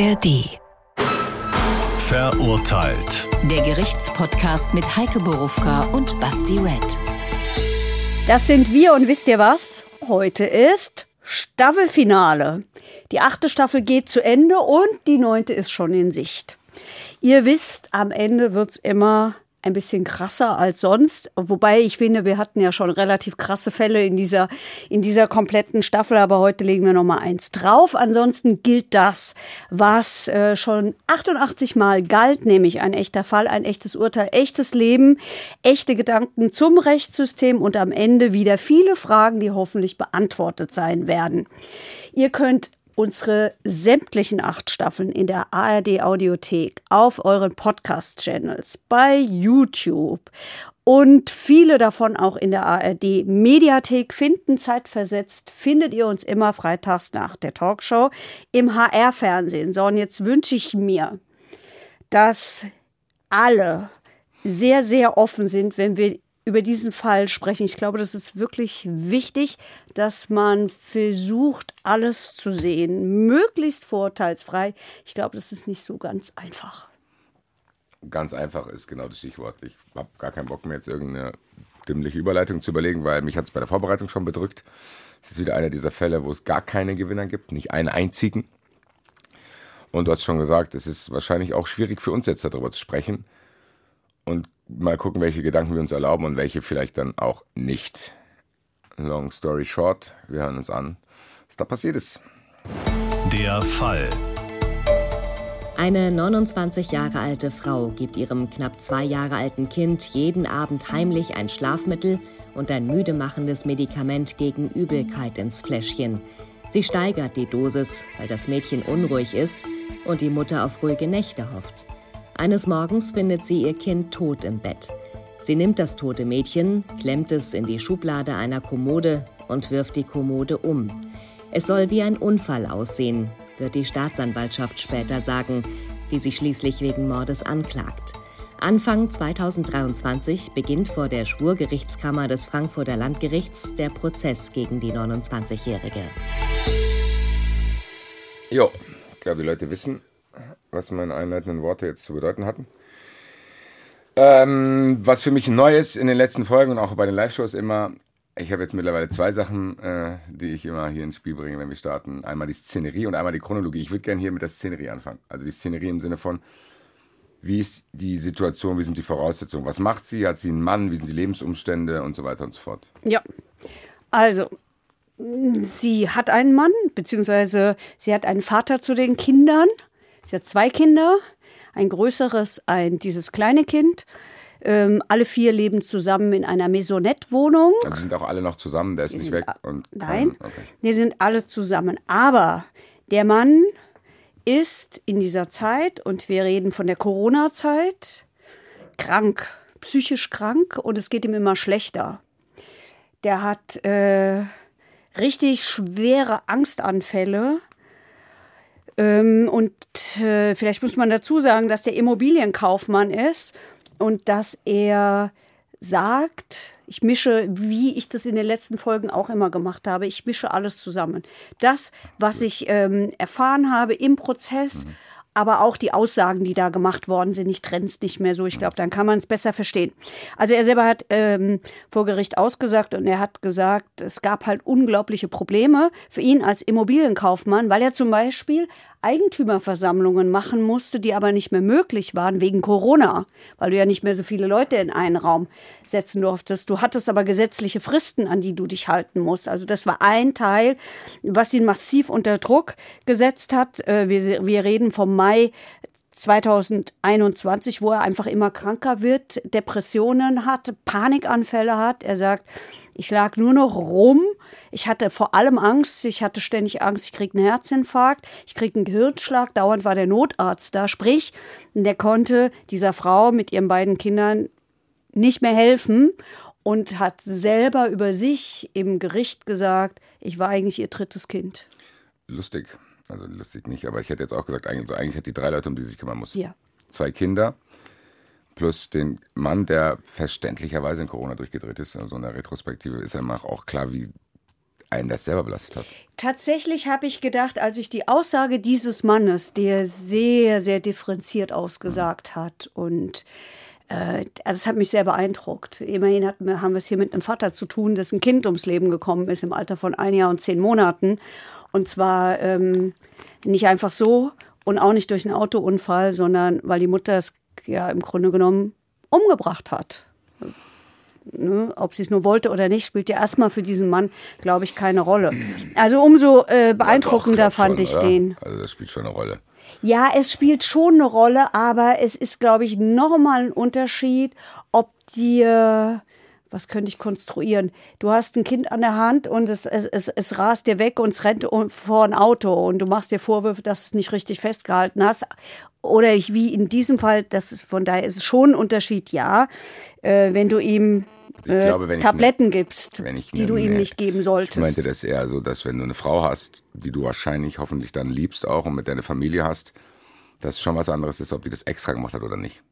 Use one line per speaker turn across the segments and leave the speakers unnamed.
ARD.
Verurteilt.
Der Gerichtspodcast mit Heike Borufka und Basti Red.
Das sind wir und wisst ihr was? Heute ist Staffelfinale. Die achte Staffel geht zu Ende und die neunte ist schon in Sicht. Ihr wisst, am Ende wird's immer ein bisschen krasser als sonst. Wobei ich finde, wir hatten ja schon relativ krasse Fälle in dieser, in dieser kompletten Staffel, aber heute legen wir noch mal eins drauf. Ansonsten gilt das, was äh, schon 88 Mal galt, nämlich ein echter Fall, ein echtes Urteil, echtes Leben, echte Gedanken zum Rechtssystem und am Ende wieder viele Fragen, die hoffentlich beantwortet sein werden. Ihr könnt unsere sämtlichen acht Staffeln in der ARD Audiothek, auf euren Podcast-Channels, bei YouTube und viele davon auch in der ARD Mediathek finden. Zeitversetzt findet ihr uns immer freitags nach der Talkshow im HR-Fernsehen. So, und jetzt wünsche ich mir, dass alle sehr, sehr offen sind, wenn wir über diesen Fall sprechen. Ich glaube, das ist wirklich wichtig, dass man versucht, alles zu sehen, möglichst vorurteilsfrei. Ich glaube, das ist nicht so ganz einfach.
Ganz einfach ist genau das Stichwort. Ich habe gar keinen Bock mehr, jetzt irgendeine dümmliche Überleitung zu überlegen, weil mich hat es bei der Vorbereitung schon bedrückt. Es ist wieder einer dieser Fälle, wo es gar keine Gewinner gibt, nicht einen einzigen. Und du hast schon gesagt, es ist wahrscheinlich auch schwierig für uns jetzt darüber zu sprechen. Und mal gucken, welche Gedanken wir uns erlauben und welche vielleicht dann auch nicht. Long story short, wir hören uns an, was da passiert ist.
Der Fall.
Eine 29 Jahre alte Frau gibt ihrem knapp zwei Jahre alten Kind jeden Abend heimlich ein Schlafmittel und ein müdemachendes Medikament gegen Übelkeit ins Fläschchen. Sie steigert die Dosis, weil das Mädchen unruhig ist und die Mutter auf ruhige Nächte hofft. Eines Morgens findet sie ihr Kind tot im Bett. Sie nimmt das tote Mädchen, klemmt es in die Schublade einer Kommode und wirft die Kommode um. Es soll wie ein Unfall aussehen, wird die Staatsanwaltschaft später sagen, die sie schließlich wegen Mordes anklagt. Anfang 2023 beginnt vor der Schwurgerichtskammer des Frankfurter Landgerichts der Prozess gegen die 29-Jährige.
Jo, ich glaube, die Leute wissen, was meine einleitenden Worte jetzt zu bedeuten hatten. Ähm, was für mich neu ist in den letzten Folgen und auch bei den Live-Shows immer, ich habe jetzt mittlerweile zwei Sachen, äh, die ich immer hier ins Spiel bringe, wenn wir starten. Einmal die Szenerie und einmal die Chronologie. Ich würde gerne hier mit der Szenerie anfangen. Also die Szenerie im Sinne von, wie ist die Situation, wie sind die Voraussetzungen, was macht sie, hat sie einen Mann, wie sind die Lebensumstände und so weiter und so fort.
Ja, also sie hat einen Mann, beziehungsweise sie hat einen Vater zu den Kindern. Sie hat zwei Kinder, ein größeres, ein dieses kleine Kind. Ähm, alle vier leben zusammen in einer Maisonette-Wohnung.
Also sind auch alle noch zusammen, der ist
Die
nicht weg. Und kann,
Nein,
Okay.
die sind alle zusammen. Aber der Mann ist in dieser Zeit, und wir reden von der Corona-Zeit, krank, psychisch krank und es geht ihm immer schlechter. Der hat äh, richtig schwere Angstanfälle. Ähm, und äh, vielleicht muss man dazu sagen, dass der Immobilienkaufmann ist und dass er sagt, ich mische, wie ich das in den letzten Folgen auch immer gemacht habe, ich mische alles zusammen. Das, was ich ähm, erfahren habe im Prozess, aber auch die Aussagen, die da gemacht worden sind, ich trenne es nicht mehr so. Ich glaube, dann kann man es besser verstehen. Also er selber hat ähm, vor Gericht ausgesagt und er hat gesagt, es gab halt unglaubliche Probleme für ihn als Immobilienkaufmann, weil er zum Beispiel Eigentümerversammlungen machen musste, die aber nicht mehr möglich waren wegen Corona, weil du ja nicht mehr so viele Leute in einen Raum setzen durftest. Du hattest aber gesetzliche Fristen, an die du dich halten musst. Also das war ein Teil, was ihn massiv unter Druck gesetzt hat. Äh, Wir, wir reden vom Mai 2021, wo er einfach immer kranker wird, Depressionen hat, Panikanfälle hat. Er sagt, ich lag nur noch rum. Ich hatte vor allem Angst. Ich hatte ständig Angst, ich kriege einen Herzinfarkt, ich kriege einen Gehirnschlag. Dauernd war der Notarzt da. Sprich, der konnte dieser Frau mit ihren beiden Kindern nicht mehr helfen und hat selber über sich im Gericht gesagt, ich war eigentlich ihr drittes Kind.
Lustig. Also lustig nicht, aber ich hätte jetzt auch gesagt, eigentlich, also eigentlich hat die drei Leute, um die sie sich kümmern muss.
Ja.
Zwei Kinder plus den Mann, der verständlicherweise in Corona durchgedreht ist. Also in der Retrospektive ist einem auch klar, wie einen das selber belastet hat.
Tatsächlich habe ich gedacht, als ich die Aussage dieses Mannes, der sehr, sehr differenziert ausgesagt hat und äh, also es hat mich sehr beeindruckt. Immerhin hat, haben wir es hier mit einem Vater zu tun, dessen Kind ums Leben gekommen ist im Alter von ein Jahr und zehn Monaten. Und zwar ähm, nicht einfach so und auch nicht durch einen Autounfall, sondern weil die Mutter es ja im Grunde genommen umgebracht hat. Ne, ob sie es nur wollte oder nicht, spielt ja erstmal für diesen Mann, glaube ich, keine Rolle. Also umso äh, beeindruckender ja, doch, fand schon, ich oder? den.
Also das spielt schon eine Rolle.
Ja, es spielt schon eine Rolle, aber es ist, glaube ich, nochmal ein Unterschied, ob dir, was könnte ich konstruieren? Du hast ein Kind an der Hand und es, es, es, es rast dir weg und es rennt vor ein Auto und du machst dir Vorwürfe, dass du es nicht richtig festgehalten hast. Oder ich, wie in diesem Fall, das ist, von daher ist es schon ein Unterschied, ja. Äh, wenn du ihm äh, glaube, Tabletten ne, gibst, die du ihm nicht geben solltest.
Ich meinte das eher so, dass wenn du eine Frau hast, die du wahrscheinlich hoffentlich dann liebst auch und mit deiner Familie hast, dass schon was anderes ist, ob die das extra gemacht hat oder nicht.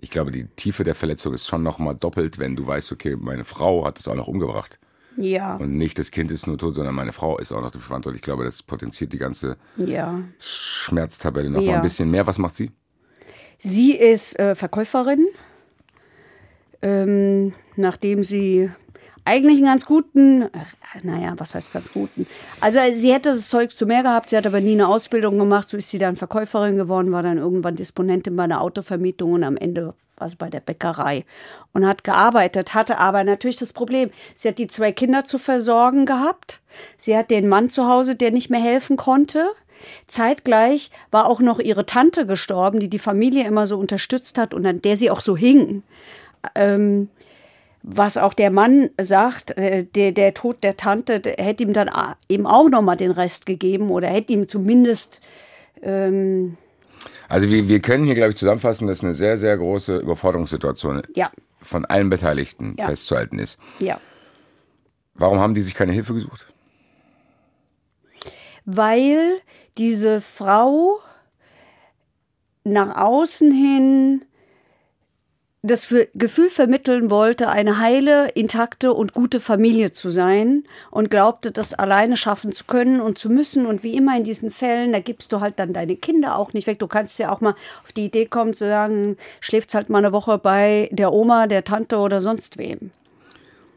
Ich glaube, die Tiefe der Verletzung ist schon nochmal doppelt, wenn du weißt, okay, meine Frau hat es auch noch umgebracht.
Ja.
Und nicht das Kind ist nur tot, sondern meine Frau ist auch noch dafür verantwortlich. Ich glaube, das potenziert die ganze
ja.
Schmerztabelle noch ja. mal ein bisschen mehr. Was macht sie?
Sie ist äh, Verkäuferin ähm, nachdem sie eigentlich einen ganz guten, naja, was heißt ganz guten? Also sie hätte das Zeug zu mehr gehabt, sie hat aber nie eine Ausbildung gemacht, so ist sie dann Verkäuferin geworden, war dann irgendwann Disponentin bei einer Autovermietung und am Ende sie bei der Bäckerei und hat gearbeitet, hatte aber natürlich das Problem, sie hat die zwei Kinder zu versorgen gehabt, sie hat den Mann zu Hause, der nicht mehr helfen konnte. Zeitgleich war auch noch ihre Tante gestorben, die die Familie immer so unterstützt hat und an der sie auch so hing ähm, was auch der Mann sagt, äh, der, der Tod der Tante der hätte ihm dann eben auch nochmal den Rest gegeben oder hätte ihm zumindest. Ähm,
also wir, wir können hier, glaube ich, zusammenfassen, dass eine sehr, sehr große Überforderungssituation
ja.
von allen Beteiligten ja. festzuhalten ist.
Ja.
Warum haben die sich keine Hilfe gesucht?
Weil diese Frau nach außen hin das für Gefühl vermitteln wollte, eine heile, intakte und gute Familie zu sein und glaubte, das alleine schaffen zu können und zu müssen. Und wie immer in diesen Fällen, da gibst du halt dann deine Kinder auch nicht weg. Du kannst ja auch mal auf die Idee kommen zu sagen, schläft halt mal eine Woche bei der Oma, der Tante oder sonst wem.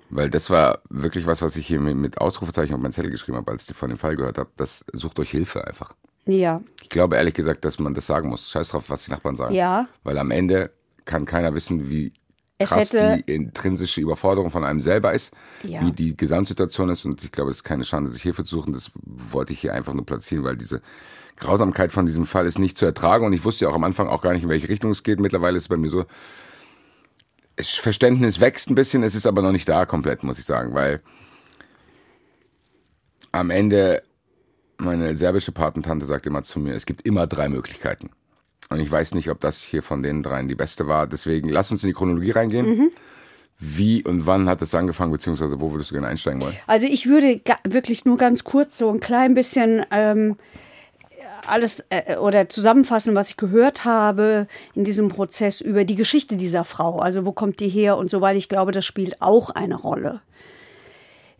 Weil das war wirklich was, was ich hier mit Ausrufezeichen auf meinen Zettel geschrieben habe, als ich von dem Fall gehört habe. Das sucht euch Hilfe einfach.
Ja.
Ich glaube ehrlich gesagt, dass man das sagen muss. Scheiß drauf, was die Nachbarn sagen.
Ja.
Weil am Ende kann keiner wissen, wie krass die intrinsische Überforderung von einem selber ist, ja. wie die Gesamtsituation ist. Und ich glaube, es ist keine Schande, sich Hilfe zu suchen. Das wollte ich hier einfach nur platzieren, weil diese Grausamkeit von diesem Fall ist nicht zu ertragen. Und ich wusste ja auch am Anfang auch gar nicht, in welche Richtung es geht. Mittlerweile ist es bei mir so, das Verständnis wächst ein bisschen, es ist aber noch nicht da komplett, muss ich sagen, weil am Ende meine serbische Patentante sagt immer zu mir, es gibt immer drei Möglichkeiten. Und ich weiß nicht, ob das hier von den dreien die beste war. Deswegen lass uns in die Chronologie reingehen. Mhm. Wie und wann hat es angefangen, beziehungsweise wo würdest du gerne einsteigen wollen?
Also ich würde wirklich nur ganz kurz so ein klein bisschen ähm, alles äh, oder zusammenfassen, was ich gehört habe in diesem Prozess über die Geschichte dieser Frau. Also wo kommt die her und so weiter. Ich glaube, das spielt auch eine Rolle.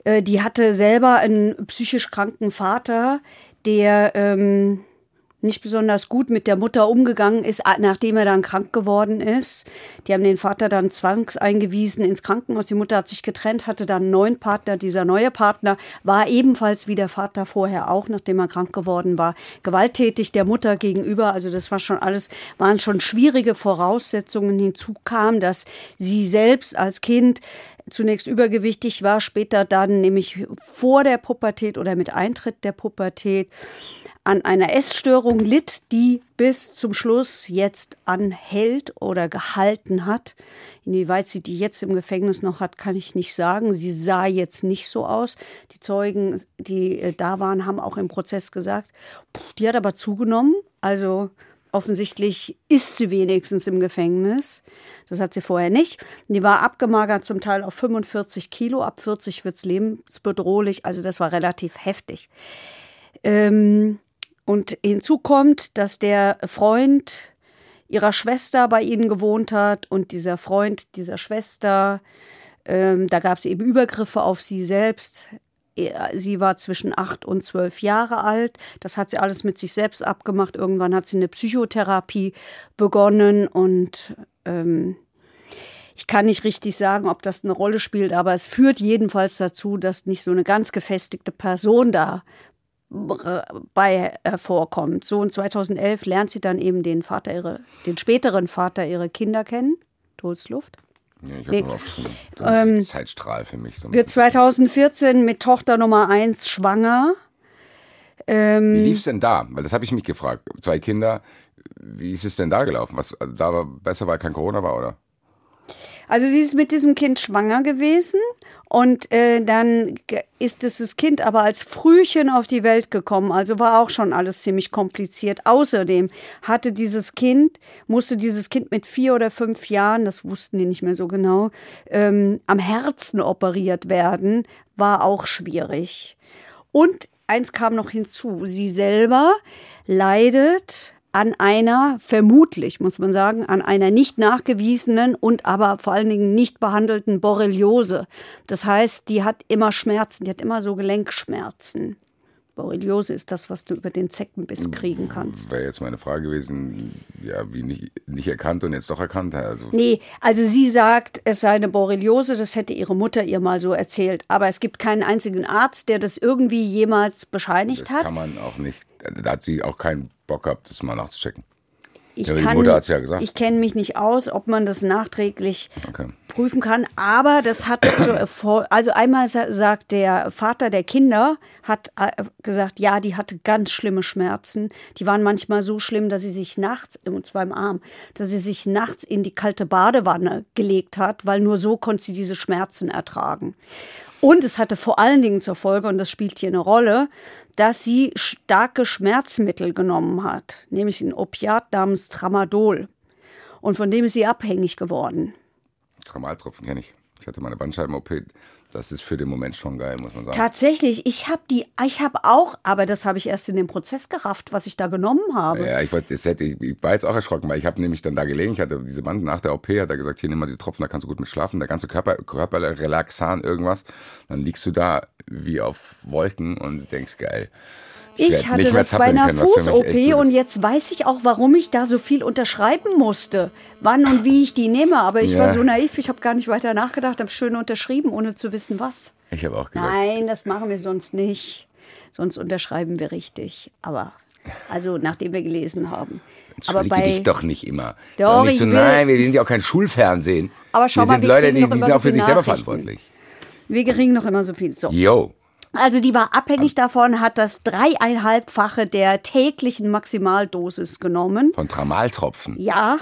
Äh, die hatte selber einen psychisch kranken Vater, der ähm, nicht besonders gut mit der Mutter umgegangen ist, nachdem er dann krank geworden ist. Die haben den Vater dann zwangseingewiesen ins Krankenhaus. Die Mutter hat sich getrennt, hatte dann einen neuen Partner. Dieser neue Partner war ebenfalls wie der Vater vorher auch, nachdem er krank geworden war, gewalttätig der Mutter gegenüber. Also das war schon alles, waren schon schwierige Voraussetzungen. Hinzu kam, dass sie selbst als Kind zunächst übergewichtig war, später dann nämlich vor der Pubertät oder mit Eintritt der Pubertät an einer Essstörung litt, die bis zum Schluss jetzt anhält oder gehalten hat. Inwieweit sie die jetzt im Gefängnis noch hat, kann ich nicht sagen. Sie sah jetzt nicht so aus. Die Zeugen, die äh, da waren, haben auch im Prozess gesagt, die hat aber zugenommen. Also offensichtlich ist sie wenigstens im Gefängnis. Das hat sie vorher nicht. Die war abgemagert zum Teil auf 45 Kilo. Ab 40 wird es lebensbedrohlich. Also das war relativ heftig. Ähm, und hinzu kommt, dass der Freund ihrer Schwester bei ihnen gewohnt hat und dieser Freund dieser Schwester, ähm, da gab es eben Übergriffe auf sie selbst, sie war zwischen acht und zwölf Jahre alt. Das hat sie alles mit sich selbst abgemacht. Irgendwann hat sie eine Psychotherapie begonnen und ähm, ich kann nicht richtig sagen, ob das eine Rolle spielt, aber es führt jedenfalls dazu, dass nicht so eine ganz gefestigte Person da bei hervorkommt. So und 2011 lernt sie dann eben den Vater ihre, den späteren Vater ihrer Kinder kennen, Todesluft.
Ja, ich habe
Nee.
nur aufgeschrieben.
Ähm,
Zeitstrahl für mich. So
Wird
bisschen.
2014 mit Tochter Nummer 1 schwanger. Ähm,
Wie lief's denn da? Weil das habe ich mich gefragt. Zwei Kinder, wie ist es denn da gelaufen? Was da war besser, weil kein Corona war, oder?
Also sie ist mit diesem Kind schwanger gewesen und äh, dann ist dieses Kind aber als Frühchen auf die Welt gekommen. Also war auch schon alles ziemlich kompliziert. Außerdem hatte dieses Kind, musste dieses Kind mit vier oder fünf Jahren, das wussten die nicht mehr so genau, ähm, am Herzen operiert werden, war auch schwierig. Und eins kam noch hinzu, sie selber leidet an einer, vermutlich muss man sagen, an einer nicht nachgewiesenen und aber vor allen Dingen nicht behandelten Borreliose. Das heißt, die hat immer Schmerzen, die hat immer so Gelenkschmerzen. Borreliose ist das, was du über den Zeckenbiss kriegen kannst.
Wäre jetzt meine Frage gewesen, ja, wie nicht, nicht erkannt und jetzt doch erkannt. Also,
Nee, also sie sagt, es sei eine Borreliose, das hätte ihre Mutter ihr mal so erzählt. Aber es gibt keinen einzigen Arzt, der das irgendwie jemals bescheinigt
das
hat.
kann man auch nicht, da hat sie auch keinen Bock gehabt, das mal nachzuchecken.
Ich
Ja, die Mutter hat's ja gesagt.
Ich kenne mich nicht aus, ob man das nachträglich
Okay.
prüfen kann, aber das hat zur Erfol- also einmal sa- sagt der Vater der Kinder hat äh, gesagt, ja, die hatte ganz schlimme Schmerzen. Die waren manchmal so schlimm, dass sie sich nachts und zwar im Arm, dass sie sich nachts in die kalte Badewanne gelegt hat, weil nur so konnte sie diese Schmerzen ertragen. Und es hatte vor allen Dingen zur Folge, und das spielt hier eine Rolle, dass sie starke Schmerzmittel genommen hat, nämlich ein Opiat namens Tramadol. Und von dem ist sie abhängig geworden.
Tramaltropfen kenne ich. Ich hatte meine Bandscheiben-OP. Das ist für den Moment schon geil, muss man sagen.
Tatsächlich, ich habe die, ich habe auch, aber das habe ich erst in dem Prozess gerafft, was ich da genommen habe.
Ja, ich, wollte, es hätte, ich war jetzt auch erschrocken, weil ich habe nämlich dann da gelegen, ich hatte diese Band nach der OP, hat er gesagt, hier nimm mal die Tropfen, da kannst du gut mit schlafen, der ganze Körper, Körper relaxan, irgendwas. Dann liegst du da wie auf Wolken und denkst, geil.
Ich hatte das bei einer Fuß-OP und jetzt weiß ich auch, warum ich da so viel unterschreiben musste. Wann und wie ich die nehme. Aber ich
Ja.
war so naiv, ich habe gar nicht weiter nachgedacht, habe schön unterschrieben, ohne zu wissen, was.
Ich habe auch gesagt,
Nein, das machen wir sonst nicht. Sonst unterschreiben wir richtig. Aber, also nachdem wir gelesen haben. Aber bei,
dich doch nicht immer.
Doch,
nicht
ich
so, nein, wir sind ja auch kein Schulfernsehen.
Aber schau
wir
mal,
sind
wir
Leute, die, die sind auch für sich selber verantwortlich.
wir kriegen noch immer so viel. So.
Yo.
Also die war abhängig davon, hat das dreieinhalbfache der täglichen Maximaldosis genommen.
Von Tramaltropfen.
Ja,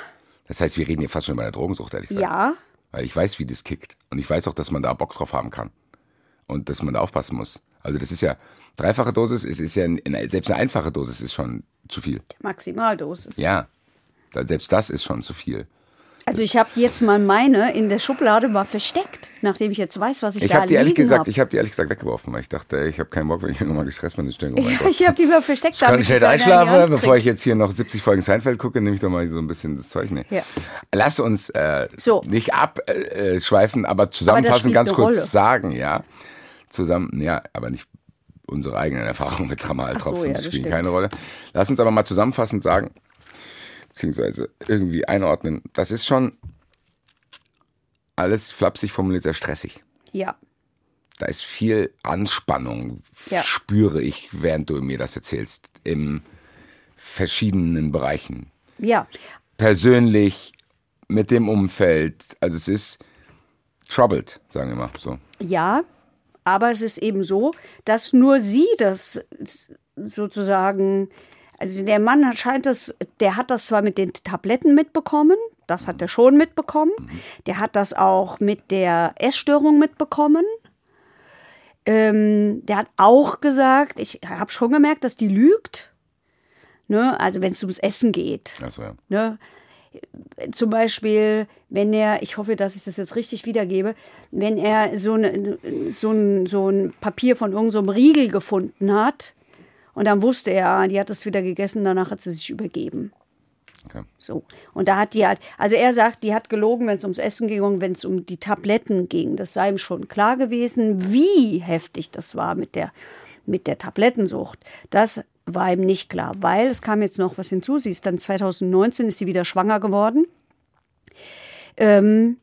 Das heißt, wir reden hier fast schon bei der Drogensucht, ehrlich gesagt.
ja.
Weil ich weiß, wie das kickt. Und ich weiß auch, dass man da Bock drauf haben kann. Und dass man da aufpassen muss. Also das ist ja, dreifache Dosis, es ist ja, selbst eine einfache Dosis ist schon zu viel.
Maximaldosis.
Ja. Selbst das ist schon zu viel.
Also ich habe jetzt mal meine in der Schublade mal versteckt, nachdem ich jetzt weiß, was ich,
Ich
da
habe die ehrlich gesagt,
hab.
ich habe die ehrlich gesagt weggeworfen, weil ich dachte, ey, ich habe keinen Bock, wenn ich irgendwann mal gestresst bin, ist oh
Ja,
Gott.
ich habe die mal versteckt.
Ich kann
Hand
einschlafen, bevor ich jetzt hier noch 70 Folgen Seinfeld gucke, nehme ich doch mal so ein bisschen das Zeug. Nee.
Ja.
Lass uns äh,
So.
nicht abschweifen, äh, schweifen, aber zusammenfassen,
spielt
ganz kurz
Rolle.
sagen, ja. Zusammen, ja, aber nicht unsere eigenen Erfahrungen mit Tramaltropfen
Ach so, ja, das
spielen
stimmt.
keine Rolle. Lass uns aber mal zusammenfassend sagen, beziehungsweise irgendwie einordnen. Das ist schon alles flapsig formuliert sehr stressig.
Ja,
Da ist viel Anspannung,
Ja.
spüre ich, während du mir das erzählst, in verschiedenen Bereichen.
ja.
Persönlich, mit dem Umfeld. Also es ist troubled, sagen wir mal so.
Ja, aber es ist eben so, dass nur sie das sozusagen, also der Mann scheint das, der hat das zwar mit den Tabletten mitbekommen, das hat er schon mitbekommen, der hat das auch mit der Essstörung mitbekommen. Ähm, der hat auch gesagt, ich habe schon gemerkt, dass die lügt. Ne? Also wenn es ums Essen geht.
Also, ja.
Ne? Zum Beispiel, wenn er, ich hoffe, dass ich das jetzt richtig wiedergebe, wenn er so, eine, so, ein, so ein Papier von irgendeinem so Riegel gefunden hat und dann wusste er, ah, die hat es wieder gegessen, danach hat sie sich übergeben.
Okay.
So. Und da hat die halt, also er sagt, die hat gelogen, wenn es ums Essen ging und wenn es um die Tabletten ging. Das sei ihm schon klar gewesen, wie heftig das war mit der, mit der Tablettensucht. Das war ihm nicht klar, weil es kam jetzt noch was hinzu. Sie ist dann 2019 ist sie wieder schwanger geworden. Ähm,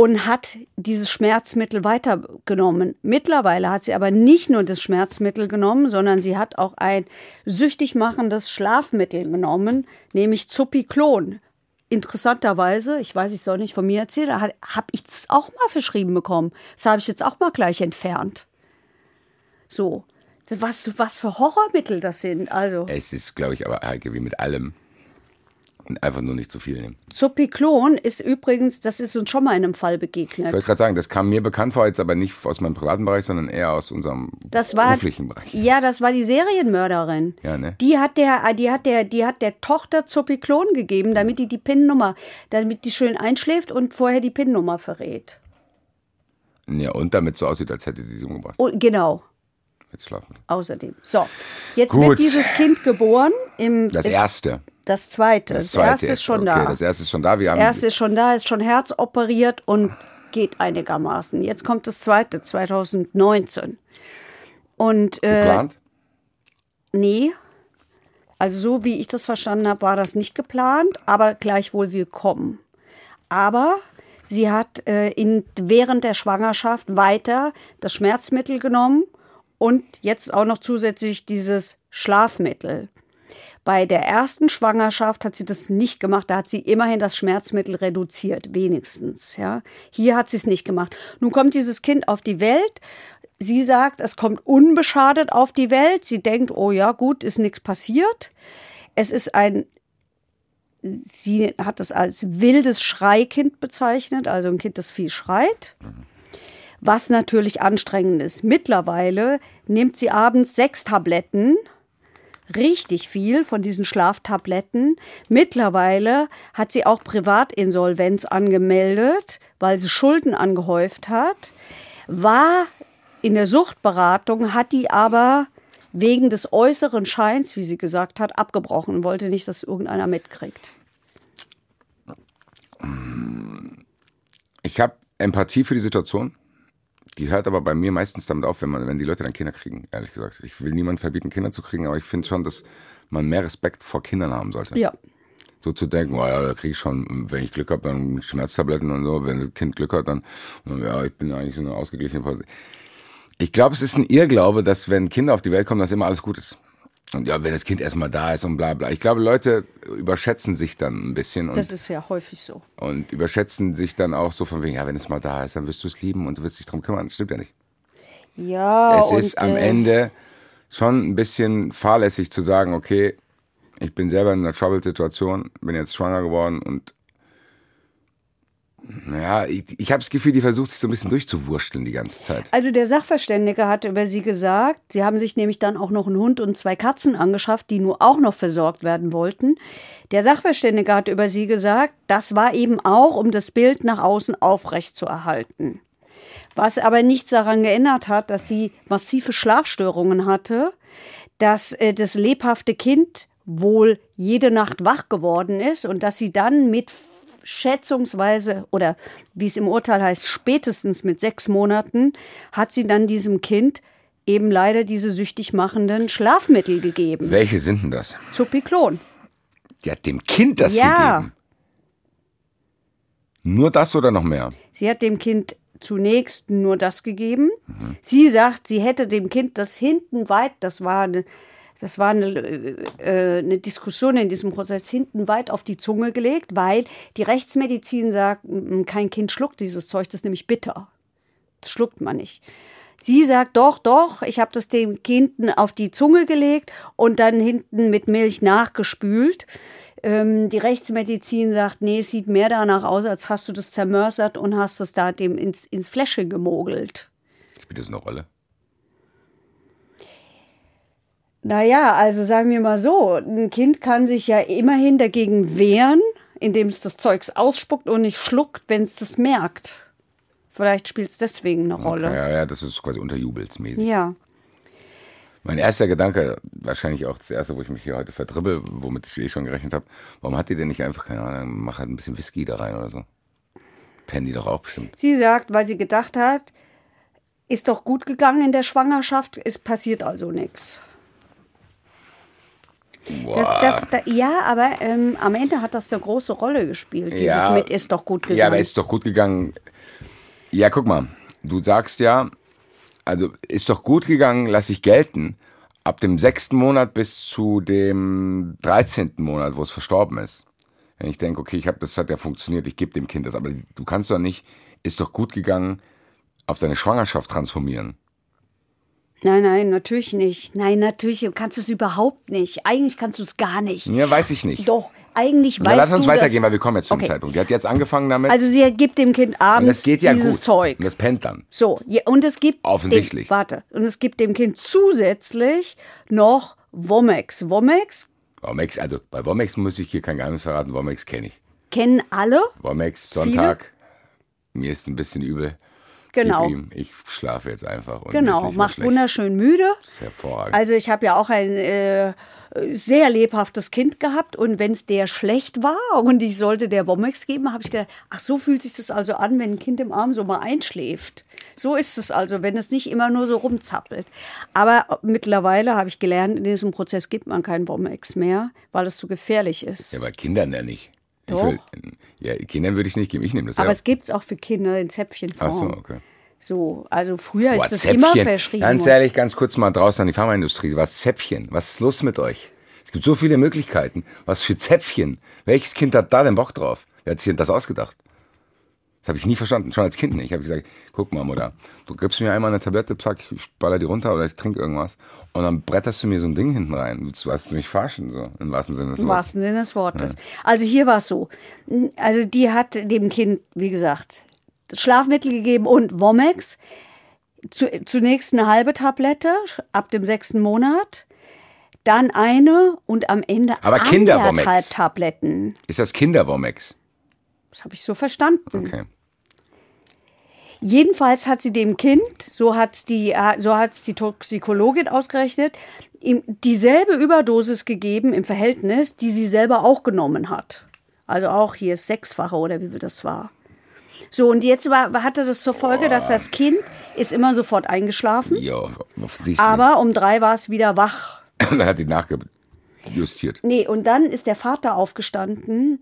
und hat dieses Schmerzmittel weitergenommen. Mittlerweile hat sie aber nicht nur das Schmerzmittel genommen, sondern sie hat auch ein süchtig machendes Schlafmittel genommen, nämlich Zupiklon. Interessanterweise, ich weiß, ich soll nicht von mir erzählen, habe ich es auch mal verschrieben bekommen. Das habe ich jetzt auch mal gleich entfernt. So, was, was für Horrormittel das sind. Also.
Es ist, glaube ich, aber wie mit allem. Einfach nur nicht zu viel nehmen.
Zopiklon ist übrigens, das ist uns schon mal in einem Fall begegnet.
Ich wollte gerade sagen, das kam mir bekannt vor, jetzt aber nicht aus meinem privaten Bereich, sondern eher aus unserem
das war,
beruflichen Bereich.
Ja, das war die Serienmörderin.
Ja, ne?
Die hat der, die hat der, die hat der Tochter Zopiklon gegeben, damit die die PIN-Nummer, damit die schön einschläft und vorher die PIN-Nummer verrät.
Ja, und damit so aussieht, als hätte sie sie umgebracht.
Oh, genau.
Jetzt schlafen.
Außerdem. So, jetzt
Gut.
wird dieses Kind geboren im
Das erste.
Das zweite. Das,
zweite
erste ist schon
okay,
da.
Das erste ist schon da. Wir
das erste ist schon da, ist schon herzoperiert und geht einigermaßen. Jetzt kommt das zweite, 2019. Und äh,
geplant.
nee, also so wie ich das verstanden habe, war das nicht geplant, aber gleichwohl willkommen. Aber sie hat äh, in, während der Schwangerschaft weiter das Schmerzmittel genommen und jetzt auch noch zusätzlich dieses Schlafmittel. Bei der ersten Schwangerschaft hat sie das nicht gemacht. Da hat sie immerhin das Schmerzmittel reduziert, wenigstens. Ja. Hier hat sie es nicht gemacht. Nun kommt dieses Kind auf die Welt. Sie sagt, es kommt unbeschadet auf die Welt. Sie denkt, oh ja, gut, ist nichts passiert. Es ist ein, sie hat es als wildes Schreikind bezeichnet, also ein Kind, das viel schreit. Was natürlich anstrengend ist. Mittlerweile nimmt sie abends sechs Tabletten richtig viel von diesen Schlaftabletten. Mittlerweile hat sie auch Privatinsolvenz angemeldet, weil sie Schulden angehäuft hat. War in der Suchtberatung, hat die aber wegen des äußeren Scheins, wie sie gesagt hat, abgebrochen und wollte nicht, dass irgendeiner mitkriegt.
Ich habe Empathie für die Situation. Die hört aber bei mir meistens damit auf, wenn man, wenn die Leute dann Kinder kriegen, ehrlich gesagt. Ich will niemandem verbieten, Kinder zu kriegen, aber ich finde schon, dass man mehr Respekt vor Kindern haben sollte.
Ja.
So zu denken, oh ja, da kriege ich schon, wenn ich Glück habe, dann Schmerztabletten und so. Wenn das Kind Glück hat, dann, ja, ich bin eigentlich so eine ausgeglichene Phase. Ich glaube, es ist ein Irrglaube, dass wenn Kinder auf die Welt kommen, dass immer alles gut ist. Und ja, wenn das Kind erstmal da ist und bla bla. Ich glaube, Leute überschätzen sich dann ein bisschen und,
Das ist ja häufig so.
und überschätzen sich dann auch so von wegen, ja, wenn es mal da ist, dann wirst du es lieben und du wirst dich drum kümmern. Das stimmt ja nicht.
Ja,
es ist am
äh,
Ende schon ein bisschen fahrlässig zu sagen, okay, ich bin selber in einer Trouble-Situation, bin jetzt schwanger geworden und ja, ich, ich habe das Gefühl, die versucht sich so ein bisschen durchzuwurschteln die ganze Zeit.
Also der Sachverständige hatte über sie gesagt, sie haben sich nämlich dann auch noch einen Hund und zwei Katzen angeschafft, die nur auch noch versorgt werden wollten. Der Sachverständige hat über sie gesagt, das war eben auch, um das Bild nach außen aufrecht zu erhalten. Was aber nichts daran geändert hat, dass sie massive Schlafstörungen hatte, dass äh, das lebhafte Kind wohl jede Nacht wach geworden ist und dass sie dann mit schätzungsweise oder wie es im Urteil heißt, spätestens mit sechs Monaten hat sie dann diesem Kind eben leider diese süchtig machenden Schlafmittel gegeben.
Welche sind denn das?
Zupiklon.
Die hat dem Kind das
Ja.
gegeben. Nur das oder noch mehr?
Sie hat dem Kind zunächst nur das gegeben. Sie sagt, sie hätte dem Kind das hinten weit, das war eine, das war eine, äh, eine Diskussion in diesem Prozess, hinten weit auf die Zunge gelegt, weil die Rechtsmedizin sagt, kein Kind schluckt dieses Zeug, das ist nämlich bitter. Das schluckt man nicht. Sie sagt, doch, doch, ich habe das dem Kind auf die Zunge gelegt und dann hinten mit Milch nachgespült. Ähm, die Rechtsmedizin sagt, nee, es sieht mehr danach aus, als hast du das zermörsert und hast es da dem ins, ins Fläschchen gemogelt.
Spielt das eine Rolle?
Naja, also sagen wir mal so, ein Kind kann sich ja immerhin dagegen wehren, indem es das Zeugs ausspuckt und nicht schluckt, wenn es das merkt. Vielleicht spielt es deswegen eine Rolle.
Ja, ja, das ist quasi unterjubelsmäßig.
Ja.
Mein erster Gedanke, wahrscheinlich auch das erste, wo ich mich hier heute verdribbel, womit ich eh schon gerechnet habe, warum hat die denn nicht einfach, keine Ahnung, mach halt ein bisschen Whisky da rein oder so? Pennen die doch auch bestimmt.
Sie sagt, weil sie gedacht hat, ist doch gut gegangen in der Schwangerschaft, es passiert also nichts. Das, das, da, ja, aber ähm, am Ende hat das eine große Rolle gespielt. Dieses
Ja.
mit ist doch gut gegangen.
Ja, aber ist doch gut gegangen. Ja, guck mal, du sagst ja, also ist doch gut gegangen, lass ich gelten, ab dem sechsten Monat bis zu dem dreizehnten Monat, wo es verstorben ist. Wenn ich denke, okay, ich hab, das hat ja funktioniert, ich gebe dem Kind das, aber du kannst doch nicht, ist doch gut gegangen, auf deine Schwangerschaft transformieren.
Nein, nein, natürlich nicht. Nein, natürlich du kannst es überhaupt nicht. Eigentlich kannst du es gar nicht.
Ja, weiß ich nicht.
Doch, eigentlich
Na,
weißt
lass uns
du
weitergehen,
das,
weil wir kommen jetzt zum
Okay.
Zeitpunkt. Die hat jetzt angefangen damit
Also sie gibt dem Kind abends
das geht ja
dieses
gut.
Zeug.
Und das pennt dann.
So, ja, und es gibt
Offensichtlich.
Dem, warte, und es gibt dem Kind zusätzlich noch Womex. Womex
Womex, also bei Womex muss ich hier kein Geheimnis verraten, Womex kenne ich.
kennen alle.
Womex, Sonntag, mir ist ein bisschen übel.
Genau.
Ihm, ich schlafe jetzt einfach. Und
Genau, macht
schlecht.
wunderschön müde.
Das ist hervorragend.
Also ich habe ja auch ein äh, sehr lebhaftes Kind gehabt und wenn es der schlecht war und ich sollte der Womex geben, habe ich gedacht, ach so fühlt sich das also an, wenn ein Kind im Arm so mal einschläft. So ist es also, wenn es nicht immer nur so rumzappelt. Aber mittlerweile habe ich gelernt, in diesem Prozess gibt man keinen Womex mehr, weil es zu gefährlich ist.
ja, bei Kindern ja nicht. Will, ja, Kindern würde ich es nicht geben, ich nehme das
Aber
ja.
es gibt es auch für Kinder in Zäpfchenform.
Ach so, okay.
So, also früher
Boah,
ist das immer
Zäpfchen.
verschrieben.
Ganz ehrlich, ganz kurz mal draußen an die Pharmaindustrie. Was Zäpfchen? Was ist los mit euch? Es gibt so viele Möglichkeiten. Was für Zäpfchen? Welches Kind hat da denn Bock drauf? Wer hat sich denn das ausgedacht? Das habe ich nie verstanden, schon als Kind nicht. Ich habe gesagt, guck mal, Mutter, du gibst mir einmal eine Tablette, zack, ich baller die runter oder ich trinke irgendwas. Und dann bretterst du mir so ein Ding hinten rein. Du hast mich verarschen, so im wahrsten Sinne des
Im
Wortes.
wahrsten Sinne des Wortes. Also hier war es so. Also die hat dem Kind, wie gesagt, Schlafmittel gegeben und Womex. Zu, zunächst eine halbe Tablette ab dem sechsten Monat. Dann eine und am Ende
Aber
anderthalb Tabletten.
Ist das Kinderwomex?
Das habe ich so verstanden.
Okay.
Jedenfalls hat sie dem Kind, so hat die, äh, so hat's die Toxikologin ausgerechnet, ihm dieselbe Überdosis gegeben im Verhältnis, die sie selber auch genommen hat. Also auch hier ist sechsfache oder wie viel das war. So, und jetzt war, hatte das zur Folge, dass das Kind ist immer sofort eingeschlafen,
Ja, offensichtlich.
aber um drei war es wieder wach.
dann hat die nachgejustiert.
Nee, und dann ist der Vater aufgestanden,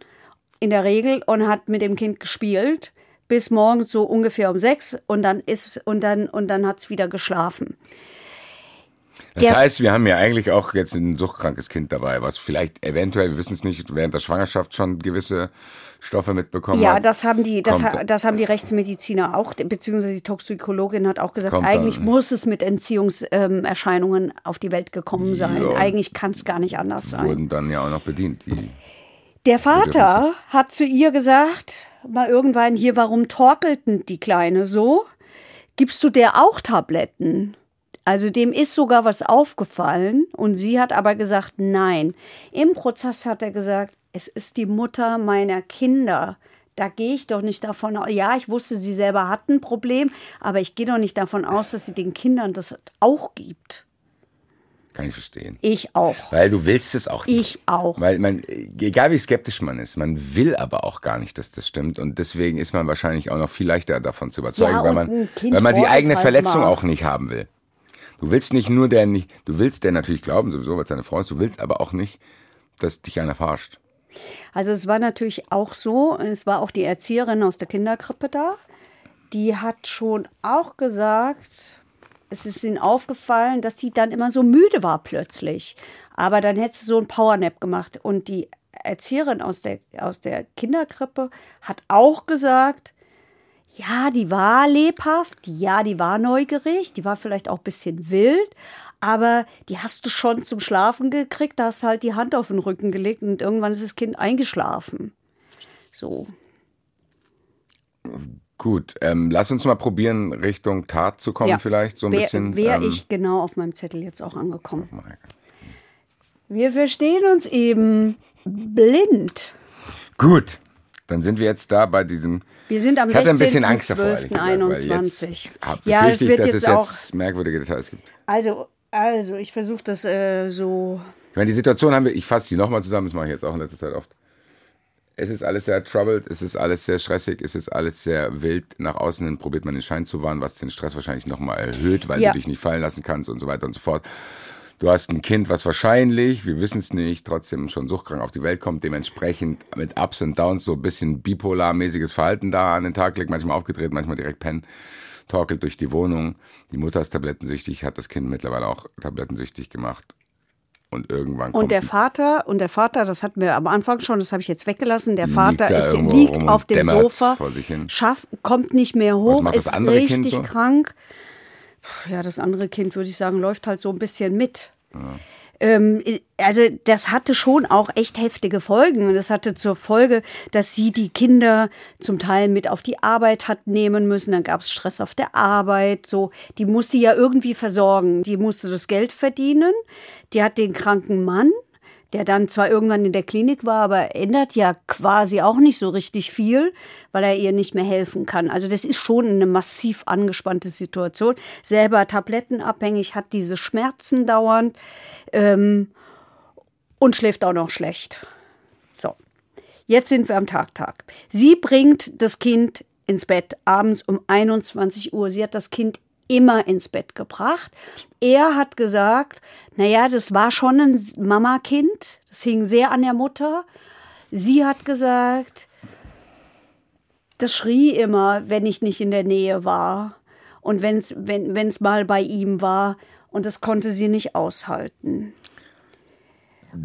in der Regel, und hat mit dem Kind gespielt, bis morgens so ungefähr um sechs und dann ist und dann und dann hat's wieder geschlafen.
Das
Der-
heißt, wir haben ja eigentlich auch jetzt ein suchtkrankes Kind dabei, was vielleicht eventuell, wir wissen es nicht, während der Schwangerschaft schon gewisse Stoffe mitbekommen
Ja,
hat.
das haben die, das, ha- das haben die Rechtsmediziner auch, beziehungsweise die Toxikologin hat auch gesagt, eigentlich
dann-
muss es mit Entziehungserscheinungen auf die Welt gekommen sein.
Ja.
Eigentlich kann es gar nicht anders sein.
wurden dann ja auch noch bedient. Die,
Der Vater hat zu ihr gesagt, mal irgendwann hier, warum torkelten die Kleine so? Gibst du der auch Tabletten? Also dem ist sogar was aufgefallen und sie hat aber gesagt, nein. Im Prozess hat er gesagt, es ist die Mutter meiner Kinder. Da gehe ich doch nicht davon aus. Ja, ich wusste, sie selber hat ein Problem, aber ich gehe doch nicht davon aus, dass sie den Kindern das auch gibt.
Kann ich verstehen.
Ich auch.
Weil du willst es auch nicht.
Ich auch.
Weil man, egal wie skeptisch man ist, man will aber auch gar nicht, dass das stimmt. Und deswegen ist man wahrscheinlich auch noch viel leichter davon zu überzeugen,
Ja,
weil man, weil man die eigene Verletzung
mal.
auch nicht haben will. Du willst nicht nur der nicht, du willst der natürlich glauben, sowieso, weil es deine Frau ist, du willst aber auch nicht, dass dich einer verarscht.
Also es war natürlich auch so, es war auch die Erzieherin aus der Kinderkrippe da, die hat schon auch gesagt, es ist ihnen aufgefallen, dass sie dann immer so müde war plötzlich. Aber dann hätte sie so ein Powernap gemacht. Und die Erzieherin aus der, aus der Kinderkrippe hat auch gesagt, ja, die war lebhaft, ja, die war neugierig, die war vielleicht auch ein bisschen wild, aber die hast du schon zum Schlafen gekriegt, da hast halt die Hand auf den Rücken gelegt und irgendwann ist das Kind eingeschlafen. So.
Gut, ähm, lass uns mal probieren, Richtung Tat zu kommen,
Ja.
vielleicht so ein
Wär-
bisschen.
Wäre
ähm,
ich genau auf meinem Zettel jetzt auch angekommen.
mal.
Wir verstehen uns eben blind.
Gut, dann sind wir jetzt da bei diesem.
Wir sind am
ich hatte ein bisschen Angst davor, ehrlich gesagt, weil
16.12.21.
jetzt hab-
Ja, es wird
dass
jetzt
es
auch
jetzt merkwürdige Details gibt.
Also, Also, ich versuche das äh, so.
Ich meine, die Situation haben wir, ich fasse die nochmal zusammen, das mache ich jetzt auch in letzter Zeit oft. Es ist alles sehr troubled, es ist alles sehr stressig, es ist alles sehr wild. Nach außen hin probiert man den Schein zu wahren, was den Stress wahrscheinlich nochmal erhöht, weil
Ja.
du dich nicht fallen lassen kannst und so weiter und so fort. Du hast ein Kind, was wahrscheinlich, wir wissen es nicht, trotzdem schon suchtkrank auf die Welt kommt, dementsprechend mit Ups und Downs so ein bisschen bipolarmäßiges Verhalten da an den Tag legt, manchmal aufgedreht, manchmal direkt pennen, torkelt durch die Wohnung. Die Mutter ist tablettensüchtig, hat das Kind mittlerweile auch tablettensüchtig gemacht. Und irgendwann kommt
Und der Vater, und der Vater, das hatten wir am Anfang schon, das habe ich jetzt weggelassen. Der
Liegt
Vater
da
ist, liegt auf dem Sofa, schafft, kommt nicht mehr hoch, ist richtig
so?
krank. Ja, das andere Kind, würde ich sagen, läuft halt so ein bisschen mit. Ähm, also das hatte schon auch echt heftige Folgen. Und das hatte zur Folge, dass sie die Kinder zum Teil mit auf die Arbeit hat nehmen müssen. Dann gab es Stress auf der Arbeit. So, die musste ja irgendwie versorgen. Die musste das Geld verdienen. Die hat den kranken Mann, der dann zwar irgendwann in der Klinik war, aber ändert ja quasi auch nicht so richtig viel, weil er ihr nicht mehr helfen kann. Also das ist schon eine massiv angespannte Situation. Selber tablettenabhängig, hat diese Schmerzen dauernd ähm, und schläft auch noch schlecht. So, jetzt sind wir am Tagtag. Sie bringt das Kind ins Bett abends um 21 Uhr. Sie hat das Kind immer ins Bett gebracht. Er hat gesagt, naja, das war schon ein Mama-Kind. Das hing sehr an der Mutter. Sie hat gesagt, das schrie immer, wenn ich nicht in der Nähe war. Und wenn's, wenn es mal bei ihm war. Und das konnte sie nicht aushalten.